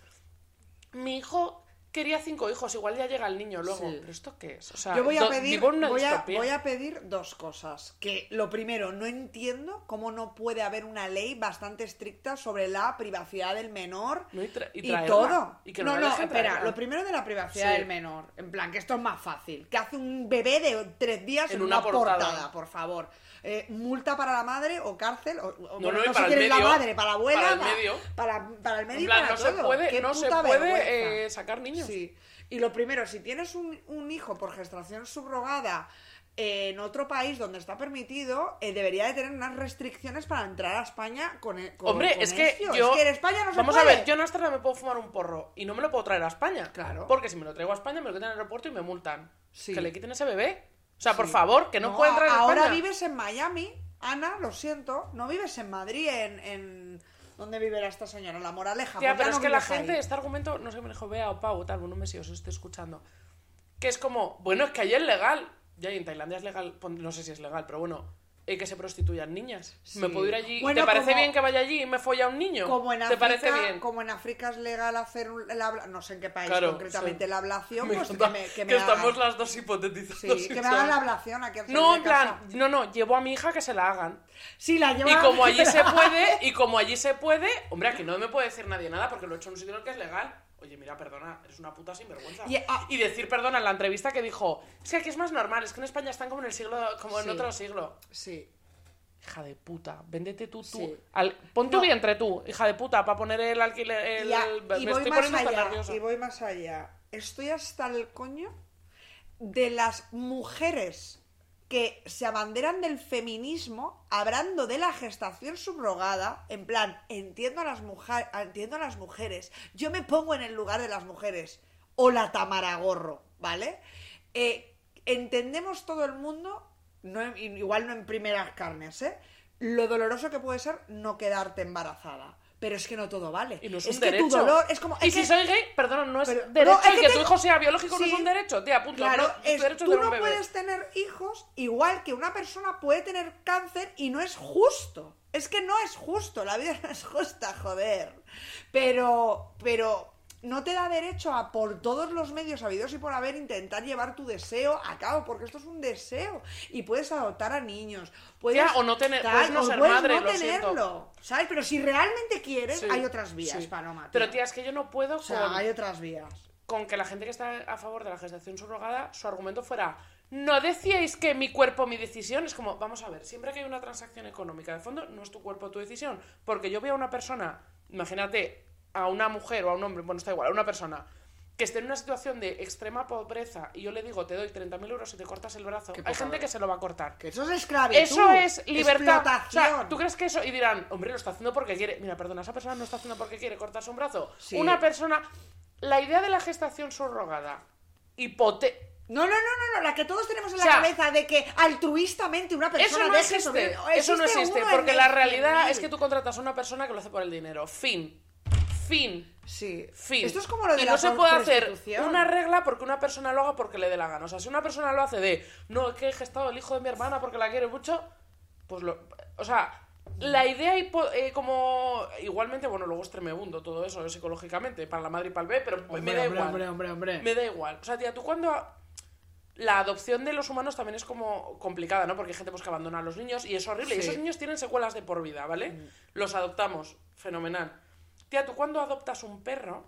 mi hijo quería cinco hijos, igual ya llega el niño luego. Sí. ¿Pero esto qué es? O sea, Yo voy a pedir, vivo en una voy a, distopía. voy a pedir dos cosas. Que lo primero, no entiendo cómo no puede haber una ley bastante estricta sobre la privacidad del menor No, y todo. Y que no, no no, espera, traerla. lo primero de la privacidad Sí. del menor. En plan, que esto es más fácil. Que hace un bebé de tres días en, En una, una portada. portada. por favor. Eh, multa para la madre o cárcel. O, No, bueno, no, sé para el quién es la medio, madre, para la abuela. para el medio. Para, para el medio plan, para no se todo. puede, Qué no se puede eh, sacar niños. Sí. Y lo primero, si tienes un, un hijo por gestación subrogada en otro país donde está permitido, eh, debería de tener unas restricciones para entrar a España con, e- con Hombre, con es que yo... Es que en España no se Vamos puede. a ver, yo en Ámsterdam me puedo fumar un porro y no me lo puedo traer a España. Claro. Porque si me lo traigo a España me lo quitan en el aeropuerto y me multan. Sí. Que le quiten ese bebé. O sea, por favor, que no, puede entrar en Ahora España. vives en Miami, Ana, lo siento, no vives en Madrid, en... en... ¿Dónde vive esta señora? La Moraleja. Tía, ¿por qué pero no es que la vives ahí? gente, este argumento, no sé me dijo Bea o Pau, tal, no me si os estoy escuchando. Que es como, bueno, es que allí es legal. Ya en Tailandia es legal, no sé si es legal, pero bueno, eh, que se prostituyan niñas. Sí. ¿Me puedo ir allí? Bueno, ¿Te parece como- bien que vaya allí y me folla un niño? Como en, ¿Te África, parece bien? como en África es legal hacer un- la no sé en qué país Claro, concretamente sí. la ablación, Me pues que me, que que me hagan. estamos las dos hipotetizando. Sí, que me hagan la ablación aquí al No, en plan, casa. no, no, llevo a mi hija que se la hagan. Sí, la lleva Y como *laughs* allí se puede, y como allí se puede, hombre, aquí no me puede decir nadie nada porque lo he hecho en un sitio en el que es legal. Oye, mira, perdona, eres una puta sinvergüenza. Y, ah- Y decir perdona en la entrevista que dijo, es que aquí es más normal, es que en España están como en el siglo, como en otro siglo. Sí. Hija de puta, véndete tú, tú. Sí. Al- pon tu No. vientre tú, hija de puta, para poner el alquiler. El, Y, a- el- y me voy estoy más poniendo allá, nerviosa. y voy más allá. Estoy hasta el coño de las mujeres que se abanderan del feminismo hablando de la gestación subrogada, en plan, entiendo a las, entiendo a las mujeres, yo me pongo en el lugar de las mujeres, o la tamaragorro, ¿vale? Eh, entendemos todo el mundo, igual no en primeras carnes, ¿eh? Lo doloroso que puede ser no quedarte embarazada. Pero es que no todo vale. Y no es, es un que derecho. tu dolor es como. Y si soy gay, perdona, no es Pero- derecho. no, es que que te- tu hijo sea biológico no es un derecho, tía, punto. Claro, No, es- tú no bebé. puedes tener hijos igual que una persona puede tener cáncer y no es justo. Es que no es justo, la vida *laughs* no es justa, joder. Pero, pero no te da derecho a por todos los medios habidos y por haber intentar llevar tu deseo a cabo, porque esto es un deseo. Y puedes adoptar a niños, puedes o no tener- puedes no ser puedes madre, no lo siento. tenerlo, ¿sabes? Pero si realmente quieres, Sí, hay otras vías, sí. Paloma. Pero tía. tía, es que yo no puedo o sea, con, hay otras vías. con que la gente que está a favor de la gestación subrogada, su argumento fuera, no decíais que mi cuerpo, mi decisión. Es como, vamos a ver, siempre que hay una transacción económica de fondo, no es tu cuerpo, tu decisión. Porque yo veo a una persona, imagínate, a una mujer o a un hombre, bueno, está igual, a una persona que esté en una situación de extrema pobreza y yo le digo, te doy 30.000 euros y te cortas el brazo, hay gente que se lo va a cortar. Que eso es esclavitud. Eso es libertad. O sea. ¿tú crees que eso? Y dirán, hombre, lo está haciendo porque quiere. Mira, perdona, esa persona no está haciendo porque quiere cortarse un brazo. Sí. Una persona. La idea de la gestación subrogada. Hipote. No, no, no, no, no, la que todos tenemos en O sea, la cabeza de que altruistamente una persona Eso no existe. Eso no existe. Porque la realidad 100.000. es que tú contratas a una persona que lo hace por el dinero. Fin. Fin. Sí. Fin. Esto es como lo de y la no se puede hacer una regla porque una persona lo haga porque le dé la gana. O sea, si una persona lo hace de no, es que he gestado el hijo de mi hermana porque la quiere mucho, pues lo. O sea, la idea eh, como. Igualmente, bueno, luego es tremebundo todo eso eh, psicológicamente, para la madre y para el bebé, pero me Hombre, da hombre, igual. hombre, hombre, hombre. Me da igual. O sea, tía, tú cuando. La adopción de los humanos también es como complicada, ¿no? Porque hay gente pues, que abandona a los niños y es horrible. Y esos niños tienen secuelas de por vida, ¿vale? Los adoptamos. Fenomenal. Tía, tú cuando adoptas un perro,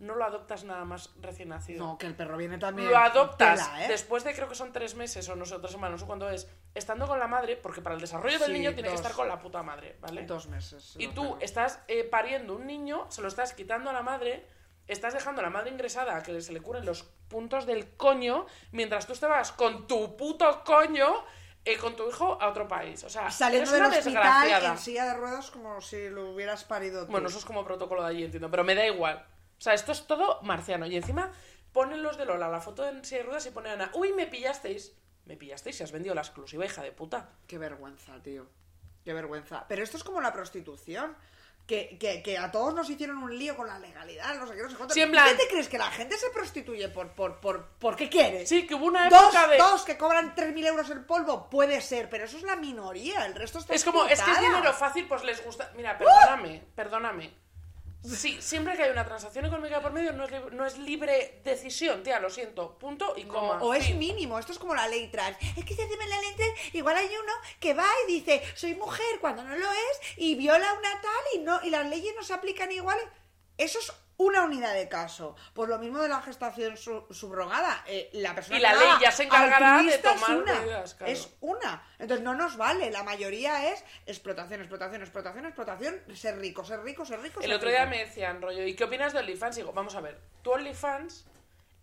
no lo adoptas nada más recién nacido. No, que el perro viene también. Lo adoptas tela, ¿eh? después de creo que son tres meses o no sé, tres semanas, no sé cuándo es, estando con la madre, porque para el desarrollo del Sí, niño tiene dos. que estar con la puta madre, ¿vale? Dos meses. Y tú estás eh, pariendo un niño, se lo estás quitando a la madre, estás dejando a la madre ingresada a que se le curen los puntos del coño, mientras tú te vas con tu puto coño, eh, con tu hijo a otro país. O sea, Saliendo del una hospital desgraciada. en silla de ruedas como si lo hubieras parido tú. Bueno, eso es como protocolo de allí, entiendo, pero me da igual. O sea, esto es todo marciano. Y encima ponen los de Lola la foto en silla de ruedas y ponen Ana, uy, me pillasteis. Me pillasteis y has vendido la exclusiva, hija de puta. Qué vergüenza, tío. Qué vergüenza. Pero esto es como la prostitución. Que, que, que a todos nos hicieron un lío con la legalidad, no sé qué, no sé cuánto. Sí, en ¿Tú plan- ¿Qué te crees? ¿Que la gente se prostituye por, por, por, porque quiere? Sí, que hubo una Dos, época de... dos que cobran 3.000 euros el polvo, puede ser, pero eso es la minoría, el resto está Es como, es que es dinero fácil, pues les gusta. Mira, perdóname, perdóname. Sí, siempre que hay una transacción económica por medio no es, lib- no es libre decisión, tía, lo siento. Punto y No, coma. o es Fin. mínimo, esto es como la ley trans. Es que si en la ley trans, igual hay uno que va y dice, soy mujer cuando no lo es, y viola una tal y no y las leyes no se aplican iguales. Eso es una unidad de caso. Por lo mismo de la gestación su- subrogada. eh, la persona Y la ley ya se encargará de altruista es tomar una, medidas, claro. Es una. Entonces no nos vale. La mayoría es explotación, explotación, explotación, explotación. Ser rico, ser rico, ser rico. El ser otro día me decían, rollo, ¿y qué opinas de OnlyFans? Y digo, vamos a ver, tú OnlyFans,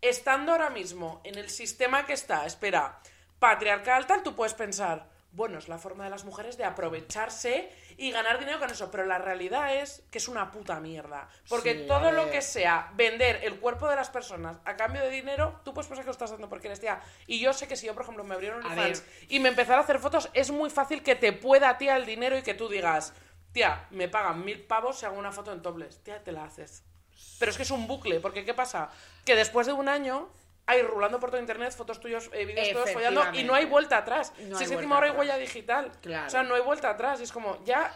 estando ahora mismo en el sistema que está, espera, patriarcal tal, tú puedes pensar, bueno, es la forma de las mujeres de aprovecharse y ganar dinero con eso, pero la realidad es que es una puta mierda. Porque Sí, todo lo que sea vender el cuerpo de las personas a cambio de dinero, tú puedes pensar que lo estás haciendo porque eres tía. Y yo sé que si yo, por ejemplo, me abrieron OnlyFans ver. y me empezara a hacer fotos, es muy fácil que te pueda, tía, el dinero y que tú digas, tía, me pagan mil pavos si hago una foto en topless. Tía, te la haces. Pero es que es un bucle, porque ¿qué pasa? Que después de un año hay rulando por todo internet fotos tuyos, eh, vídeos todos follando y no hay vuelta atrás. No si es encima ahora hay huella digital. Claro. O sea, no hay vuelta atrás. Y es como, ya.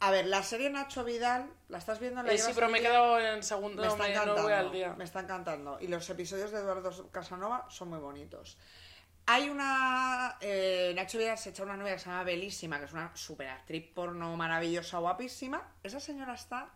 A ver, la serie Nacho Vidal, ¿la estás viendo? ¿La eh, sí, pero me he quedado en segundo. me No, está me, no encantando. voy al día. Me está encantando. Y los episodios de Eduardo Casanova son muy bonitos. Hay una. eh, Nacho Vidal se echa una novia que se llama Belísima, que es una super actriz porno maravillosa, guapísima. Esa señora está.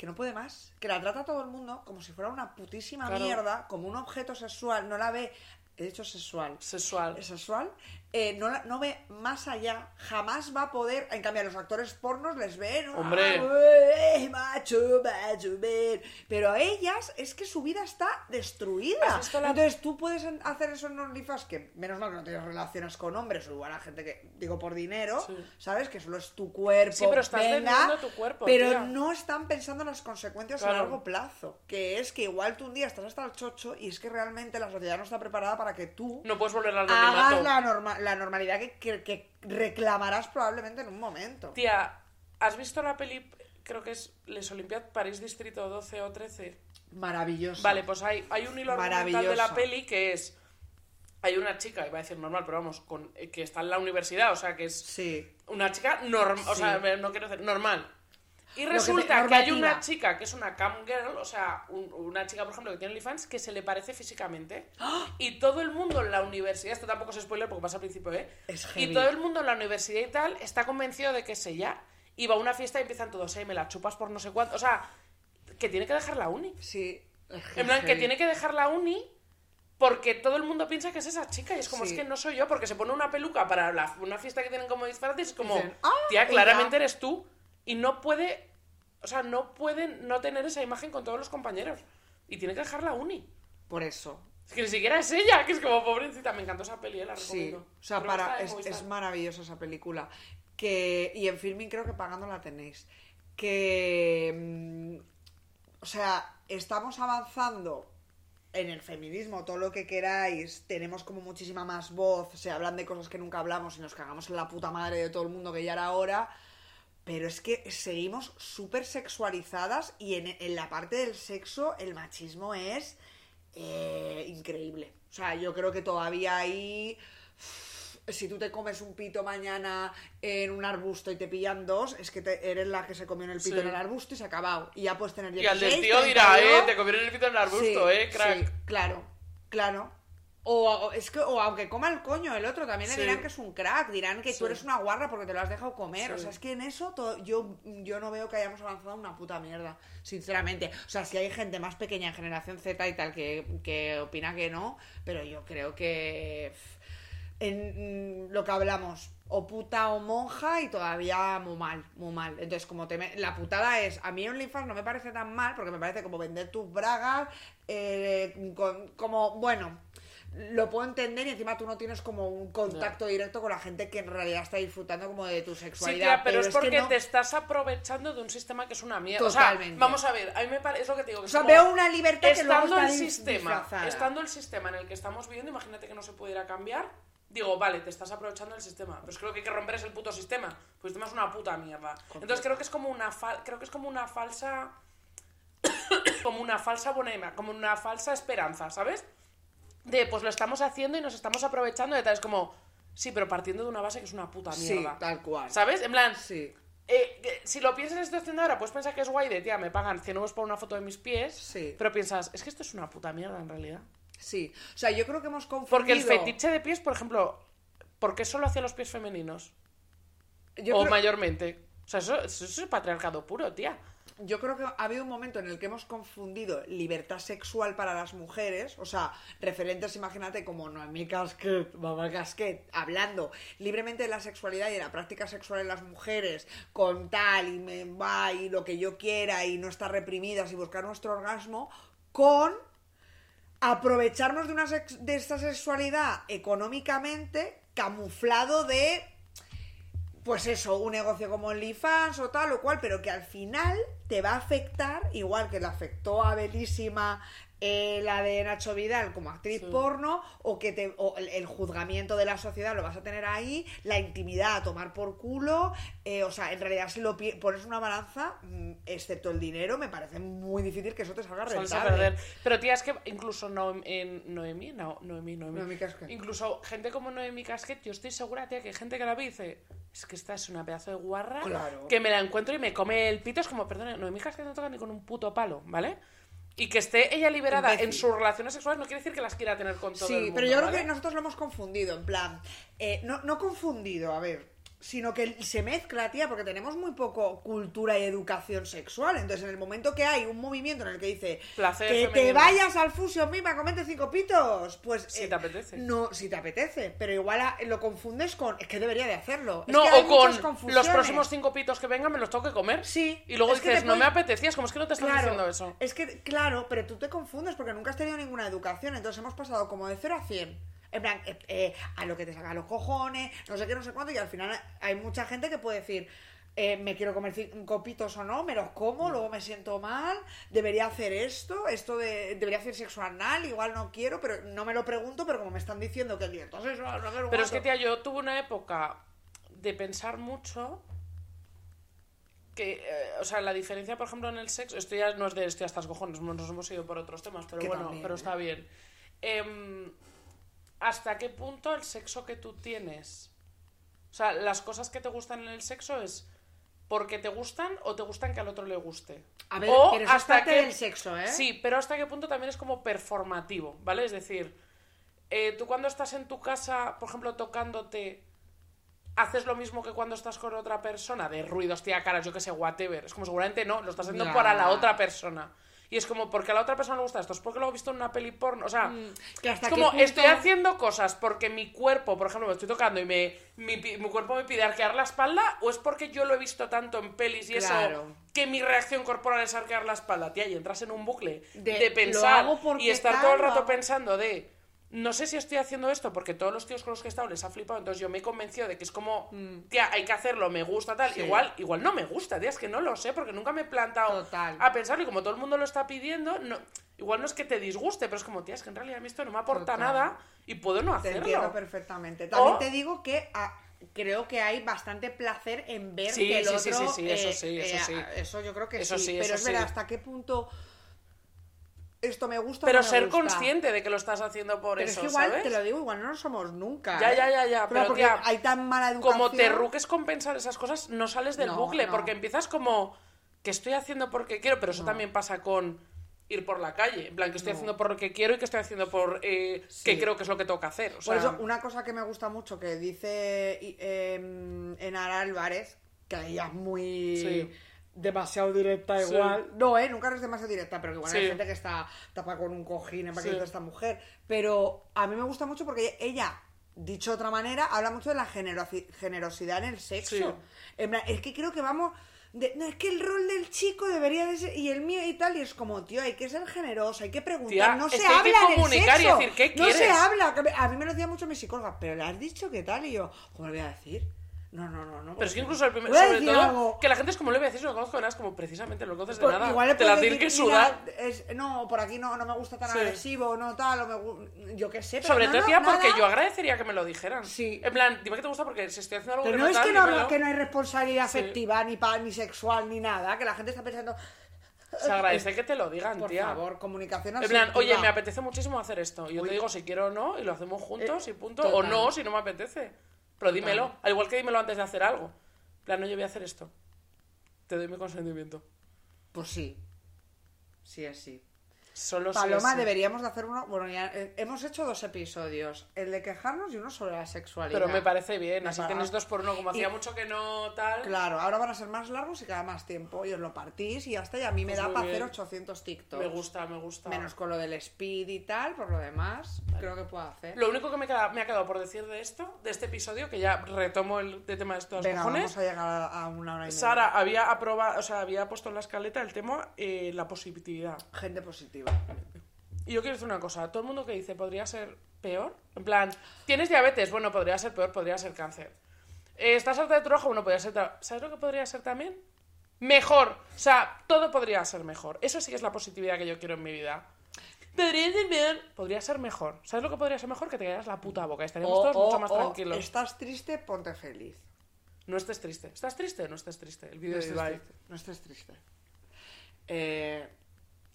Que no puede más. Que la trata a todo el mundo como si fuera una putísima Claro. mierda, como un objeto sexual. No la ve. He dicho sexual. Sexual. Es sexual, eh, no, la- no ve más allá, jamás va a poder. En cambio, a los actores pornos les ven. Hombre. "Ah, eh, macho, macho, ven". Pero a ellas es que su vida está destruida. ¿Has visto la- Entonces tú puedes hacer eso en OnlyFans, que menos mal que no tienes relaciones con hombres, o igual a gente que, digo, por dinero, Sí. ¿sabes? Que solo es tu cuerpo. Sí, pero estás venga, tu cuerpo, Pero tía. no están pensando en las consecuencias a largo plazo. Que es que igual tú un día estás hasta el chocho y es que realmente la sociedad no está preparada para que tú No puedes volver al hagas la, norma- la normalidad que, que- que reclamarás probablemente en un momento. Tía, ¿has visto la peli? Creo que es Les Olimpiad París Distrito 12 o 13. Maravilloso. Vale, pues hay, hay un hilo argumental de la peli que es. Hay una chica, iba a decir normal, pero vamos, con, eh, que está en la universidad, o sea, que es Sí. una chica normal, o Sí. sea, no quiero decir normal. Y que resulta que, hay una chica que es una cam girl, o sea, un- una chica, por ejemplo, que tiene OnlyFans, que se le parece físicamente. ¡Ah! Y todo el mundo en la universidad, esto tampoco es spoiler porque pasa al principio, ¿eh? Es y todo el mundo en la universidad y tal está convencido de que es ella. Y va a una fiesta y empiezan todos, eh, me la chupas por no sé cuánto. O sea, que tiene que dejar la uni. Sí. En plan, que tiene que dejar la uni Porque todo el mundo piensa que es esa chica y es como, Sí. es que no soy yo, porque se pone una peluca para la- una fiesta que tienen como disfraces y es como, Dicen, "Ah, tía, ella". claramente eres tú. Y no puede, o sea, no puede no tener esa imagen con todos los compañeros. Y tiene que dejar la uni. Por eso. Es que ni siquiera es ella, que es como pobrecita. Me encantó esa peli, eh, la Sí, recomiendo. o sea, para, es, es maravillosa esa película. Que, y en filming creo que pagando la tenéis. Que, mm, o sea, estamos avanzando en el feminismo, todo lo que queráis, tenemos como muchísima más voz, se hablan de cosas que nunca hablamos y nos cagamos en la puta madre de todo el mundo que ya era hora. Pero es que seguimos súper sexualizadas y en, en la parte del sexo el machismo es eh, increíble. O sea, yo creo que todavía hay... Si tú te comes un pito mañana en un arbusto y te pillan dos, es que te- eres la que se comió en el pito Sí. en el arbusto y se ha acabado. Y ya puedes tener Y al 16, destío dirá, 32. eh, te comieron el pito en el arbusto, Sí, eh, crack. sí, claro, claro. O, es que, o aunque coma el coño el otro, también Sí. le dirán que es un crack, dirán que Sí. tú eres una guarra porque te lo has dejado comer. O sea, es que en eso to- yo, yo no veo que hayamos avanzado una puta mierda, sinceramente. O sea, si hay gente más pequeña en generación Z y tal que, que opina que no, pero yo creo que en mm, lo que hablamos, o puta o monja y todavía muy mal, muy mal. Entonces, como te me- la putada es, a mí OnlyFans no me parece tan mal porque me parece como vender tus bragas, eh, con- como, bueno, lo puedo entender y encima tú no tienes como un contacto directo con la gente que en realidad está disfrutando como de tu Sí, sexualidad. tía, pero, es que porque no- te estás aprovechando de un sistema que es una mierda. O Totalmente. sea, vamos a ver, a mí me parece, es lo que te digo. que O es sea, como- veo una libertad que luego estando está el sistema, disfrazada. estando el sistema en el que estamos viviendo, imagínate que no se pudiera cambiar. Digo, vale, te estás aprovechando del sistema, pero es que lo que hay que romper es el puto sistema. Pues el sistema es una puta mierda. Entonces creo que es como una fal- creo que es como una falsa *coughs* como una falsa buena como una falsa esperanza, ¿sabes? De pues lo estamos haciendo y nos estamos aprovechando de tal es como sí, pero partiendo de una base que es una puta Sí, mierda. tal cual. ¿Sabes? En plan, Sí, eh, si lo piensas situación de ahora, puedes pensar que es guay de, tía, me pagan 100 euros por una foto de mis pies, Sí. pero piensas, es que esto es una puta mierda en realidad. sí. O sea, yo creo que hemos confundido... Porque el fetiche de pies, por ejemplo, ¿por qué solo hacia los pies femeninos? Yo o creo- mayormente. O sea, eso, eso es patriarcado puro, tía. Yo creo que ha habido un momento en el que hemos confundido libertad sexual para las mujeres, o sea, referentes, imagínate, como Noemí Casquet, mamá Casquet, hablando libremente de la sexualidad y de la práctica sexual en las mujeres, con tal y me va y lo que yo quiera y no estar reprimidas y buscar nuestro orgasmo, con aprovecharnos de, una de esta sexualidad económicamente camuflado de pues eso, un negocio como OnlyFans o tal o cual, pero que al final te va a afectar, igual que le afectó a Belísima eh, la de Nacho Vidal como actriz Sí. porno, o que te, o el, el juzgamiento de la sociedad lo vas a tener ahí, la intimidad a tomar por culo, eh, o sea, en realidad si lo pones una balanza, mm, excepto el dinero, me parece muy difícil que eso te salga rentable. Pero tía, es que incluso Noem- en Noemí, no, Noemí, Noemí. Noemí Casquet. Incluso gente como Noemí Casquet, yo estoy segura, tía, que hay gente que la ve y dice, es que esta es una pedazo de guarra, Claro. que me la encuentro y me come el pito, es como, perdona, Noemí Casquet no toca ni con un puto palo, ¿vale? Y que esté ella liberada en sus relaciones sexuales no quiere decir que las quiera tener con todo Sí, el mundo, pero yo creo ¿vale? que nosotros lo hemos confundido, en plan, eh, no, no confundido, a ver, sino que se mezcla, tía, porque tenemos muy poco cultura y educación sexual. Entonces, en el momento que hay un movimiento en el que dice Placer que te vayas al Fusion Mima, comete cinco pitos, pues... Si te apetece. No, si te apetece, pero igual a- lo confundes con... Es que debería de hacerlo. Es No, que o con los próximos cinco pitos que vengan me los tengo que comer. Sí, Y luego dices, no me apetecía, es como es que no te están diciendo eso. Es que, claro, pero tú te confundes porque nunca has tenido ninguna educación. Entonces hemos pasado como de 0 a 100. En plan, eh, eh, a lo que te saca los cojones, no sé qué, no sé cuánto. Y al final hay mucha gente que puede decir, eh, me quiero comer cinco pitos o no, me los como, luego me siento mal, debería hacer esto, esto de, debería hacer sexo anal, igual no quiero, pero no me lo pregunto, pero como me están diciendo que sexual, no sé Pero es que, tía, yo tuve una época de pensar mucho que, eh, o sea, la diferencia, por ejemplo, en el sexo, esto ya no es de estoy hasta los cojones, nos hemos ido por otros temas, pero Que bueno, también, pero ¿eh? está bien. ¿Hasta qué punto el sexo que tú tienes, o sea, las cosas que te gustan en el sexo es porque te gustan o te gustan que al otro le guste? A ver, o pero eso es parte del sexo, ¿eh? Sí, pero hasta qué punto también es como performativo, ¿vale? Es decir, eh, tú cuando estás en tu casa, por ejemplo, tocándote, haces lo mismo que cuando estás con otra persona, de ruidos, tía, caras, yo que sé, whatever. Es como seguramente no, lo estás haciendo Ya. para la otra persona. Y es como, porque a la otra persona le gusta esto, es porque lo he visto en una peli porno. O sea, Mm, que hasta es como, punto- estoy haciendo cosas porque mi cuerpo, por ejemplo, me estoy tocando y me, mi, mi cuerpo me pide arquear la espalda, o es porque yo lo he visto tanto en pelis y Claro. eso, que mi reacción corporal es arquear la espalda, tía, y entras en un bucle De, de, "Lo pensar y estar todo el rato hago". pensando de. No sé si estoy haciendo esto porque todos los tíos con los que he estado les ha flipado, entonces yo me he convencido de que es como, tía, hay que hacerlo, me gusta tal. Mm. Sí. Igual, igual no me gusta, tía, es que no lo sé porque nunca me he plantado Total. a pensarlo y como todo el mundo lo está pidiendo, no, igual no es que te disguste, pero es como, tía, es que en realidad a mí esto no me aporta Total. nada y puedo no Te hacerlo. entiendo perfectamente. También O- te digo que ah, creo que hay bastante placer en ver Sí, que el sí, otro... sí, sí, sí, eso eh, sí, eso eh, sí. Eso yo creo que Eso sí. pero eso es verdad, hasta qué punto esto me gusta Pero no me ser gusta. consciente de que lo estás haciendo por Pero eso, es que igual, ¿sabes? te lo digo, igual no lo somos nunca. Ya, ¿eh? ya, ya, ya, pero, porque tía, hay tan mala educación... Como te ruques con pensar esas cosas, no sales del No, bucle, no. porque empiezas como que estoy haciendo porque quiero, pero eso también pasa con ir por la calle. En plan, que estoy haciendo por lo que quiero y que estoy haciendo por eh, Sí. que creo que es lo que tengo que hacer. O sea, Por eso, una cosa que me gusta mucho que dice y- em, Enara Álvarez, que ella es muy Sí. Demasiado directa Sí. igual. No, eh, nunca es demasiado directa, pero que igual hay gente que está tapada con un cojín en para que Sí. dice esta mujer. Pero a mí me gusta mucho porque ella, dicho de otra manera, habla mucho de la generosi- generosidad en el sexo. En plan, es que creo que vamos. de- no, es que el rol del chico debería de ser. Y el mío y tal. Y es como, tío, hay que ser generoso, hay que preguntar. Tía, no es se que hay habla que comunicar y sexo. decir, ¿qué No se habla. A mí me lo decía mucho mi psicóloga. Pero le has dicho qué tal. Y yo, ¿cómo le voy a decir? No, no, no. no Pero es que incluso el primer, sobre todo, algo. que la gente es como le voy a decir, no lo conozco de nada, es como precisamente no lo conoces de Pues nada. igual Te la tienes que sudar. "Mira, es- no, por aquí no, no me gusta tan Sí. agresivo, no tal, o me yo qué sé. pero Sobre no, todo, no, tía, nada. porque yo agradecería que me lo dijeran. Sí. En plan, dime que te gusta porque si estoy haciendo algo Pero que no no es tal, que no, que no hay responsabilidad Sí. afectiva, ni, pa- ni sexual, ni nada, que la gente está pensando, Se agradece que te lo digan, por tía. favor, comunicación En plan, oye, me apetece muchísimo hacer esto. Y yo Uy. te digo si quiero o no, y lo hacemos juntos Eh, y punto. total. O no, si no me apetece. Pero dímelo. Al igual que dímelo antes de hacer algo. En plan, oye, voy a hacer esto. Te doy mi consentimiento. Pues sí, sí es sí. Solo Paloma, deberíamos de hacer uno. Bueno, ya eh, hemos hecho dos episodios: el de quejarnos y uno sobre la sexualidad. Pero me parece bien. Así tenéis dos por uno. Como Y- hacía mucho que no tal. Claro, ahora van a ser más largos y cada más tiempo. Y os lo partís y ya está. Y a mí me Pues da para bien. hacer 800 TikToks. Me gusta, me gusta. Menos con lo del speed y tal, por lo demás, creo que puedo hacer. Lo único que me, queda- me ha quedado por decir de esto, de este episodio, que ya retomo el de tema de estos Venga, cojones. vamos a llegar a, a una hora y media. Sara había aprobado, o sea, había puesto en la escaleta el tema eh, la positividad. Gente positiva. Y yo quiero decir una cosa, todo el mundo que dice podría ser peor, en plan, tienes diabetes, bueno, podría ser peor, podría ser cáncer. Eh, ¿Estás harta de tu trabajo? Bueno, podría ser... ¿Sabes lo que podría ser también? Mejor. O sea, todo podría ser mejor. Eso sí que es la positividad que yo quiero en mi vida. Podría ser peor. Podría ser mejor. ¿Sabes lo que podría ser mejor? Que te callas la puta boca. Estaríamos todos mucho más o tranquilos. estás triste, ponte feliz. No estés triste. ¿Estás triste? No estés triste. El No vídeo de estés Ibai. triste. No estés triste. Eh,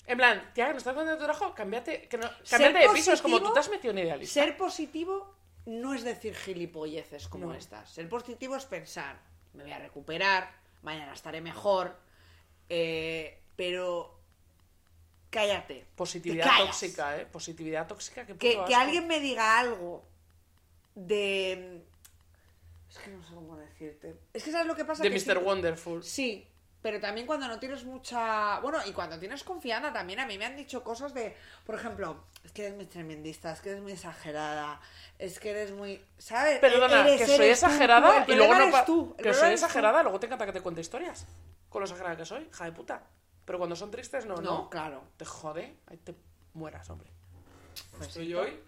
En plan, tía, que no estás de tu trabajo, cámbiate, que no, cámbiate de piso. Es como tú te has metido en idealista. ser positivo no es decir gilipolleces como No. estas. Ser positivo es pensar, me voy a recuperar, mañana estaré mejor, eh, pero cállate. Positividad tóxica, ¿eh? Positividad tóxica. Que, que asco. alguien me diga algo de... Es que no sé cómo decirte. Es que sabes lo que pasa. De que Mr. Wonderful. Sí, pero también cuando no tienes mucha... Bueno, y cuando tienes confianza también. A mí me han dicho cosas de... Por ejemplo, es que eres muy tremendista, es que eres muy exagerada, es que eres muy... ¿Sabes? Perdona, Eres- que soy eres tú, tú, exagerada y luego no... eres pa- tú, Que soy exagerada, luego te encanta que te cuente historias. Con lo exagerada que soy, hija de puta. Pero cuando son tristes, no, no. No, claro. Te jode, ahí te mueras, hombre. Besito. Estoy hoy...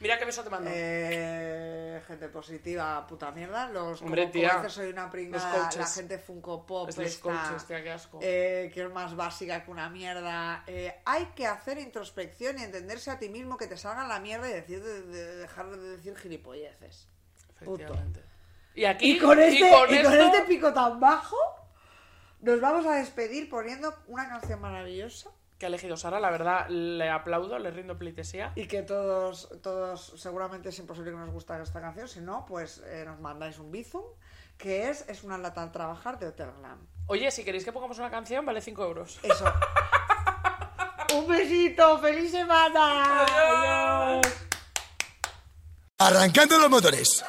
Mira qué beso te mando. Eh, gente positiva, puta mierda. Los, Hombre, como, tía, como dices, soy una pringada, la gente Funko Pop, es los esta, coaches, tía, qué asco. eh, que es más básica que una mierda. Eh, hay que hacer introspección y entenderse a ti mismo que te salga la mierda y decir de, de- dejar de decir gilipolleces. Efectivamente. Y aquí... Y con, este, y con esto- este pico tan bajo, nos vamos a despedir poniendo una canción maravillosa que ha elegido Sara, la verdad, le aplaudo, le rindo pleitesía. y que todos, todos seguramente es imposible que nos guste esta canción. Si no, pues eh, nos mandáis un bizum, que es Es una lata al trabajar de Hotel Glam. Oye, si queréis que pongamos una canción, vale 5 euros. Eso. *laughs* un besito, feliz semana. Adiós. Arrancando los motores.